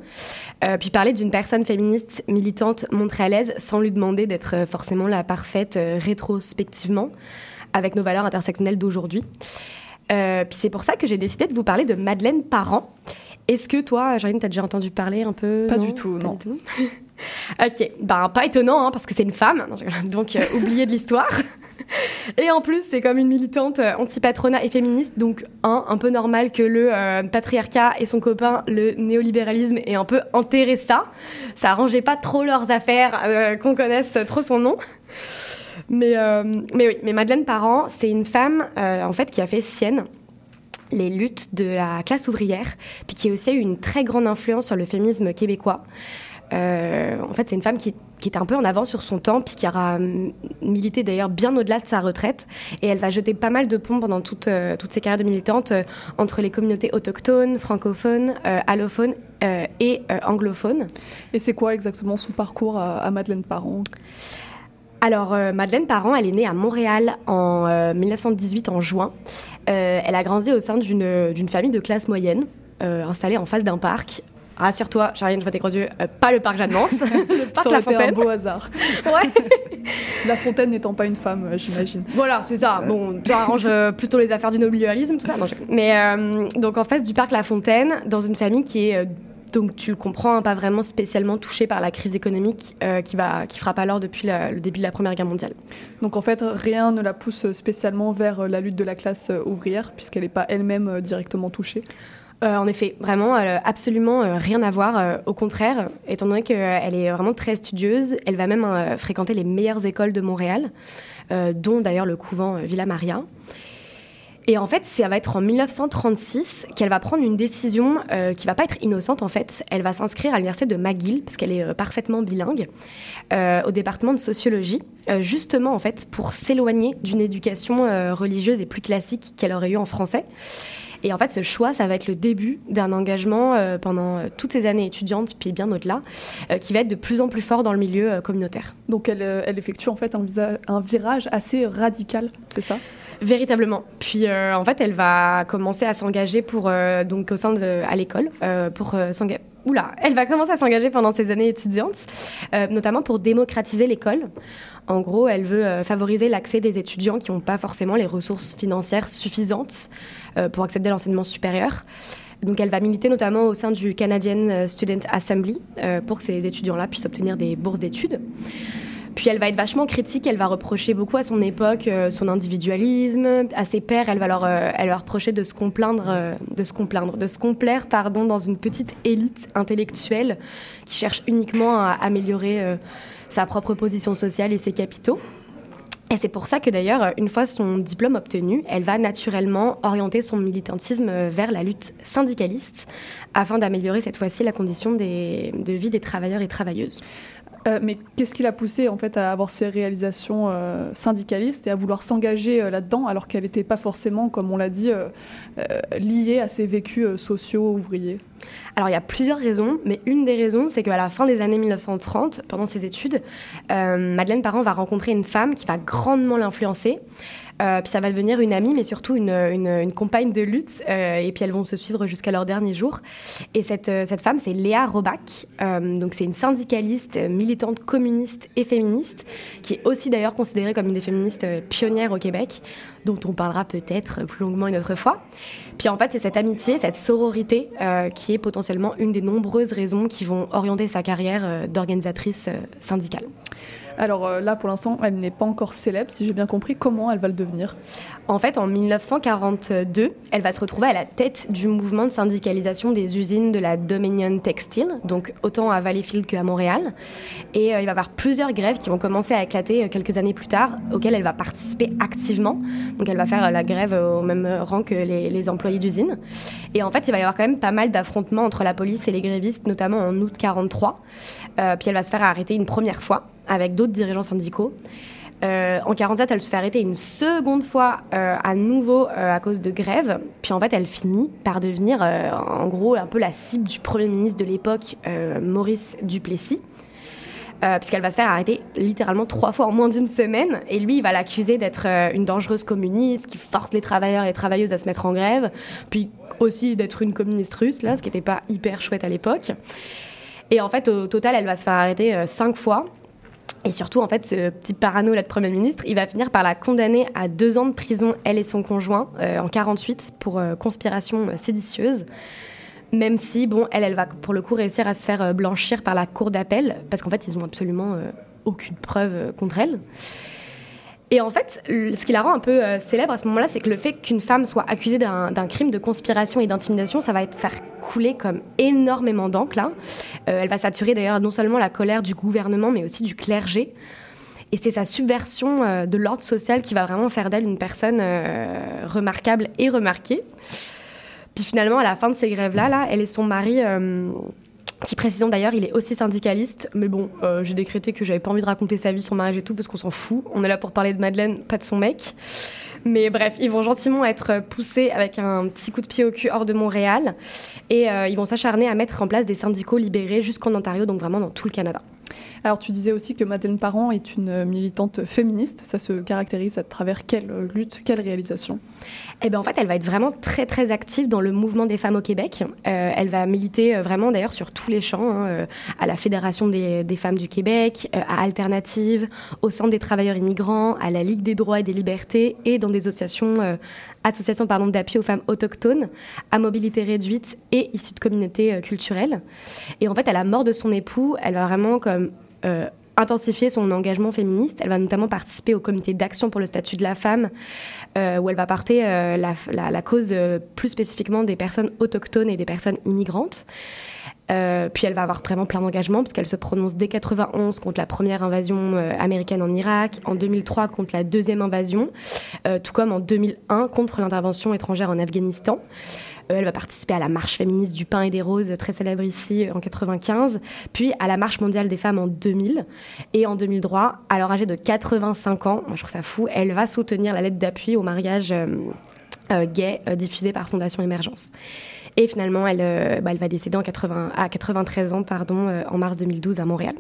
J: euh, puis parler d'une personne féministe militante montréalaise sans lui demander d'être forcément la parfaite euh, rétrospectivement avec nos valeurs intersectionnelles d'aujourd'hui. Euh, puis c'est pour ça que j'ai décidé de vous parler de Madeleine Parent. Est-ce que toi, Jarine, t'as déjà entendu parler un peu?
E: Pas
J: non?
E: du tout,
J: Pas
E: non.
J: du tout. (laughs) ok, ben pas étonnant, hein, parce que c'est une femme, rigole. donc euh, (laughs) oublié de l'histoire. Et en plus, c'est comme une militante euh, anti-patronat et féministe, donc un, un peu normal que le euh, patriarcat et son copain, le néolibéralisme, aient un peu enterré ça. Ça arrangeait pas trop leurs affaires euh, qu'on connaisse trop son nom. Mais, mais oui, mais Madeleine Parent, c'est une femme en fait qui a fait sienne les luttes de la classe ouvrière, puis qui a aussi eu une très grande influence sur le féminisme québécois. Euh, en fait, c'est une femme qui, qui était un peu en avance sur son temps, puis qui aura hum, milité d'ailleurs bien au-delà de sa retraite. Et elle va jeter pas mal de ponts pendant toute, euh, toutes ses carrières de militante euh, entre les communautés autochtones, francophones, euh, allophones euh, et euh, anglophones.
E: Et c'est quoi exactement son parcours à, à Madeleine Parent?
J: Alors, euh, Madeleine Parent, elle est née à Montréal en euh, 1918, en juin. Euh, elle a grandi au sein d'une d'une famille de classe moyenne, euh, installée en face d'un parc. Rassure-toi, Charline, je vois tes gros yeux, euh, pas le parc Jeanne-Mance, (laughs) le parc (laughs) La
E: été un
J: Fontaine.
E: beau hasard. (laughs)
J: Ouais.
E: La Fontaine n'étant pas une femme, euh, j'imagine.
J: Voilà, c'est ça. Bon, ça arrange euh, plutôt les affaires du nobilialisme, tout ça. Non, je- Mais euh, donc en face du parc La Fontaine, dans une famille qui est, euh, donc tu le comprends, hein, pas vraiment spécialement touchée par la crise économique euh, qui, va, qui frappe alors depuis la- le début de la Première Guerre mondiale.
E: Donc en fait, rien ne la pousse spécialement vers euh, la lutte de la classe euh, ouvrière, puisqu'elle n'est pas elle-même directement touchée.
J: Euh, en effet, vraiment, absolument euh, rien à voir. au contraire, étant donné qu'elle est vraiment très studieuse, elle va même fréquenter les meilleures écoles de Montréal, dont d'ailleurs le couvent Villa Maria. Et en fait, ça va être en 1936 qu'elle va prendre une décision euh, qui va pas être innocente en fait. Elle va s'inscrire à l'université de McGill parce qu'elle est euh, parfaitement bilingue euh, au département de sociologie, euh, justement en fait pour s'éloigner d'une éducation religieuse et plus classique qu'elle aurait eu en français. Et en fait, ce choix, ça va être le début d'un engagement pendant toutes ces années étudiantes, puis bien au-delà, qui va être de plus en plus fort dans le milieu communautaire.
E: Donc elle, effectue en fait un virage assez radical, c'est ça?
J: Véritablement. Puis euh, en fait, elle va commencer à s'engager pour euh, donc au sein de à l'école euh, pour s'engager. Oula, elle va commencer à s'engager pendant ses années étudiantes, notamment pour démocratiser l'école. En gros, elle veut favoriser l'accès des étudiants qui n'ont pas forcément les ressources financières suffisantes pour accéder à l'enseignement supérieur. Donc, elle va militer notamment au sein du Canadian Student Assembly pour que ces étudiants-là puissent obtenir des bourses d'études. Puis elle va être vachement critique, elle va reprocher beaucoup à son époque euh, son individualisme, à ses pairs, elle va leur, euh, elle va reprocher de se complaindre, euh, complaire, pardon, dans une petite élite intellectuelle qui cherche uniquement à améliorer sa propre position sociale et ses capitaux. Et c'est pour ça que d'ailleurs, une fois son diplôme obtenu, elle va naturellement orienter son militantisme vers la lutte syndicaliste afin d'améliorer cette fois-ci la condition de vie des travailleurs et travailleuses.
E: Euh, mais qu'est-ce qui l'a poussée en fait à avoir ces réalisations euh, syndicalistes et à vouloir s'engager euh, là-dedans alors qu'elle n'était pas forcément, comme on l'a dit, liée à ses vécus sociaux ouvriers?
J: Alors il y a plusieurs raisons, mais une des raisons, c'est qu'à la fin des années 1930, pendant ses études, Madeleine Parent va rencontrer une femme qui va grandement l'influencer. Euh, puis ça va devenir une amie, mais surtout une, compagne de lutte. euh, et puis elles vont se suivre jusqu'à leur dernier jour. Et cette, euh, cette femme, c'est Léa Robach. Euh, donc c'est une syndicaliste, militante communiste et féministe, qui est aussi d'ailleurs considérée comme une des féministes pionnières au Québec, dont on parlera peut-être plus longuement une autre fois. Puis en fait, c'est cette amitié, cette sororité qui est potentiellement une des nombreuses raisons qui vont orienter sa carrière d'organisatrice syndicale.
E: Alors euh, là, pour l'instant, elle n'est pas encore célèbre, si j'ai bien compris. Comment elle va le devenir?
J: En fait, en 1942, elle va se retrouver à la tête du mouvement de syndicalisation des usines de la Dominion Textile, donc autant à Valleyfield qu'à Montréal. Et euh, il va y avoir plusieurs grèves qui vont commencer à éclater euh, quelques années plus tard, auxquelles elle va participer activement. Donc elle va faire la grève au même rang que les, les employés d'usine. Et en fait, il va y avoir quand même pas mal d'affrontements entre la police et les grévistes, notamment en août 43. Euh, puis elle va se faire arrêter une première fois avec d'autres dirigeants syndicaux. Euh, en 47, elle se fait arrêter une seconde fois euh, à nouveau euh, à cause de grève. Puis en fait, elle finit par devenir euh, en gros un peu la cible du premier ministre de l'époque, Maurice Duplessis. puisqu'elle va se faire arrêter littéralement trois fois en moins d'une semaine. Et lui, il va l'accuser d'être une dangereuse communiste qui force les travailleurs et les travailleuses à se mettre en grève, puis aussi d'être une communiste russe, là, ce qui n'était pas hyper chouette à l'époque. Et en fait, au total, elle va se faire arrêter cinq fois. Et surtout, en fait, ce petit parano là de Premier ministre, il va finir par la condamner à deux ans de prison, elle et son conjoint, euh, en 48, pour euh, conspiration euh, séditieuse. Même si, bon, elle, elle va pour le coup réussir à se faire blanchir par la cour d'appel, parce qu'en fait, ils ont absolument aucune preuve contre elle. Et en fait, ce qui la rend un peu euh, célèbre à ce moment-là, c'est que le fait qu'une femme soit accusée d'un crime de conspiration et d'intimidation, ça va être faire couler comme énormément d'encre là. Euh, elle va saturer d'ailleurs non seulement la colère du gouvernement, mais aussi du clergé. Et c'est sa subversion euh, de l'ordre social qui va vraiment faire d'elle une personne remarquable et remarquée. Puis finalement, à la fin de ces grèves-là, là, elle et son mari, qui précisons d'ailleurs, il est aussi syndicaliste. Mais bon, euh, j'ai décrété que j'avais pas envie de raconter sa vie, son mariage et tout, parce qu'on s'en fout. On est là pour parler de Madeleine, pas de son mec. Mais bref, ils vont gentiment être poussés avec un petit coup de pied au cul hors de Montréal. Et euh, ils vont s'acharner à mettre en place des syndicaux libérés jusqu'en Ontario, donc vraiment dans tout le Canada.
E: Alors tu disais aussi que Madeleine Parent est une militante féministe. Ça se caractérise à travers quelle lutte, quelle réalisation?
J: Eh ben en fait, elle va être vraiment très très active dans le mouvement des femmes au Québec. Euh, elle va militer euh, vraiment d'ailleurs sur tous les champs, hein, euh, à la Fédération des, femmes du Québec, à Alternative, au Centre des travailleurs immigrants, à la Ligue des droits et des libertés et dans des associations, euh, d'appui aux femmes autochtones, à mobilité réduite et issues de communautés culturelles. Et en fait, à la mort de son époux, elle va vraiment comme euh, intensifier son engagement féministe. Elle va notamment participer au comité d'action pour le statut de la femme, euh, où elle va porter euh, la, cause plus spécifiquement des personnes autochtones et des personnes immigrantes. Puis elle va avoir vraiment plein d'engagements parce qu'elle se prononce dès 91 contre la première invasion américaine en Irak, en 2003 contre la deuxième invasion, tout comme en 2001 contre l'intervention étrangère en Afghanistan. Euh, elle va participer à la marche féministe du pain et des roses, très célèbre ici en 95, puis à la marche mondiale des femmes en 2000. Et en 2003, alors âgée de 85 ans, je trouve ça fou, elle va soutenir la lettre d'appui au mariage euh, euh, gay diffusée par Fondation Émergence. Et finalement, elle, bah, va décéder en 80, à 93 ans pardon, en mars 2012 à Montréal.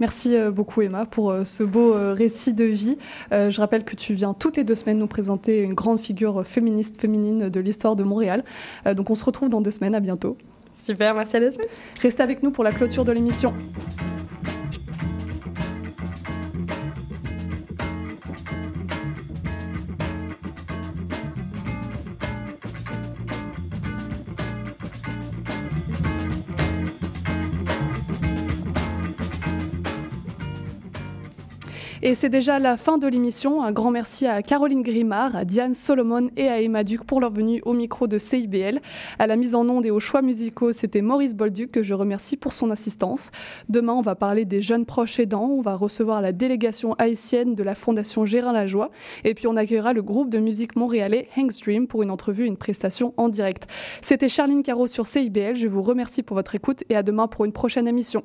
E: Merci euh, beaucoup Emma pour euh, ce beau euh, récit de vie. Je rappelle que tu viens toutes les deux semaines nous présenter une grande figure féministe féminine de l'histoire de Montréal. Donc on se retrouve dans deux semaines, à bientôt.
J: Super, merci à deux semaines.
E: Restez avec nous pour la clôture de l'émission. Et c'est déjà la fin de l'émission. Un grand merci à Caroline Grimard, à Diane Solomon et à Emma Duc pour leur venue au micro de CIBL. À la mise en onde et aux choix musicaux, c'était Maurice Bolduc que je remercie pour son assistance. Demain, on va parler des jeunes proches aidants. On va recevoir la délégation haïtienne de la Fondation Gérard Lajoie. Et puis, on accueillera le groupe de musique montréalais Hank's Dream pour une entrevue et une prestation en direct. C'était Charline Caro sur CIBL. Je vous remercie pour votre écoute et à demain pour une prochaine émission.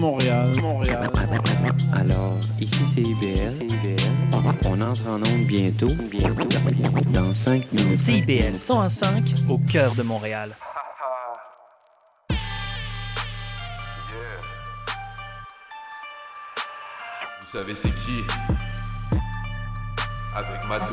K: Montréal, Montréal.
L: Alors, ici c'est IBL. On entre en onde bientôt, bientôt, dans 5 minutes.
M: CIBL 105 au cœur de Montréal.
N: Vous savez c'est qui? Avec Mato.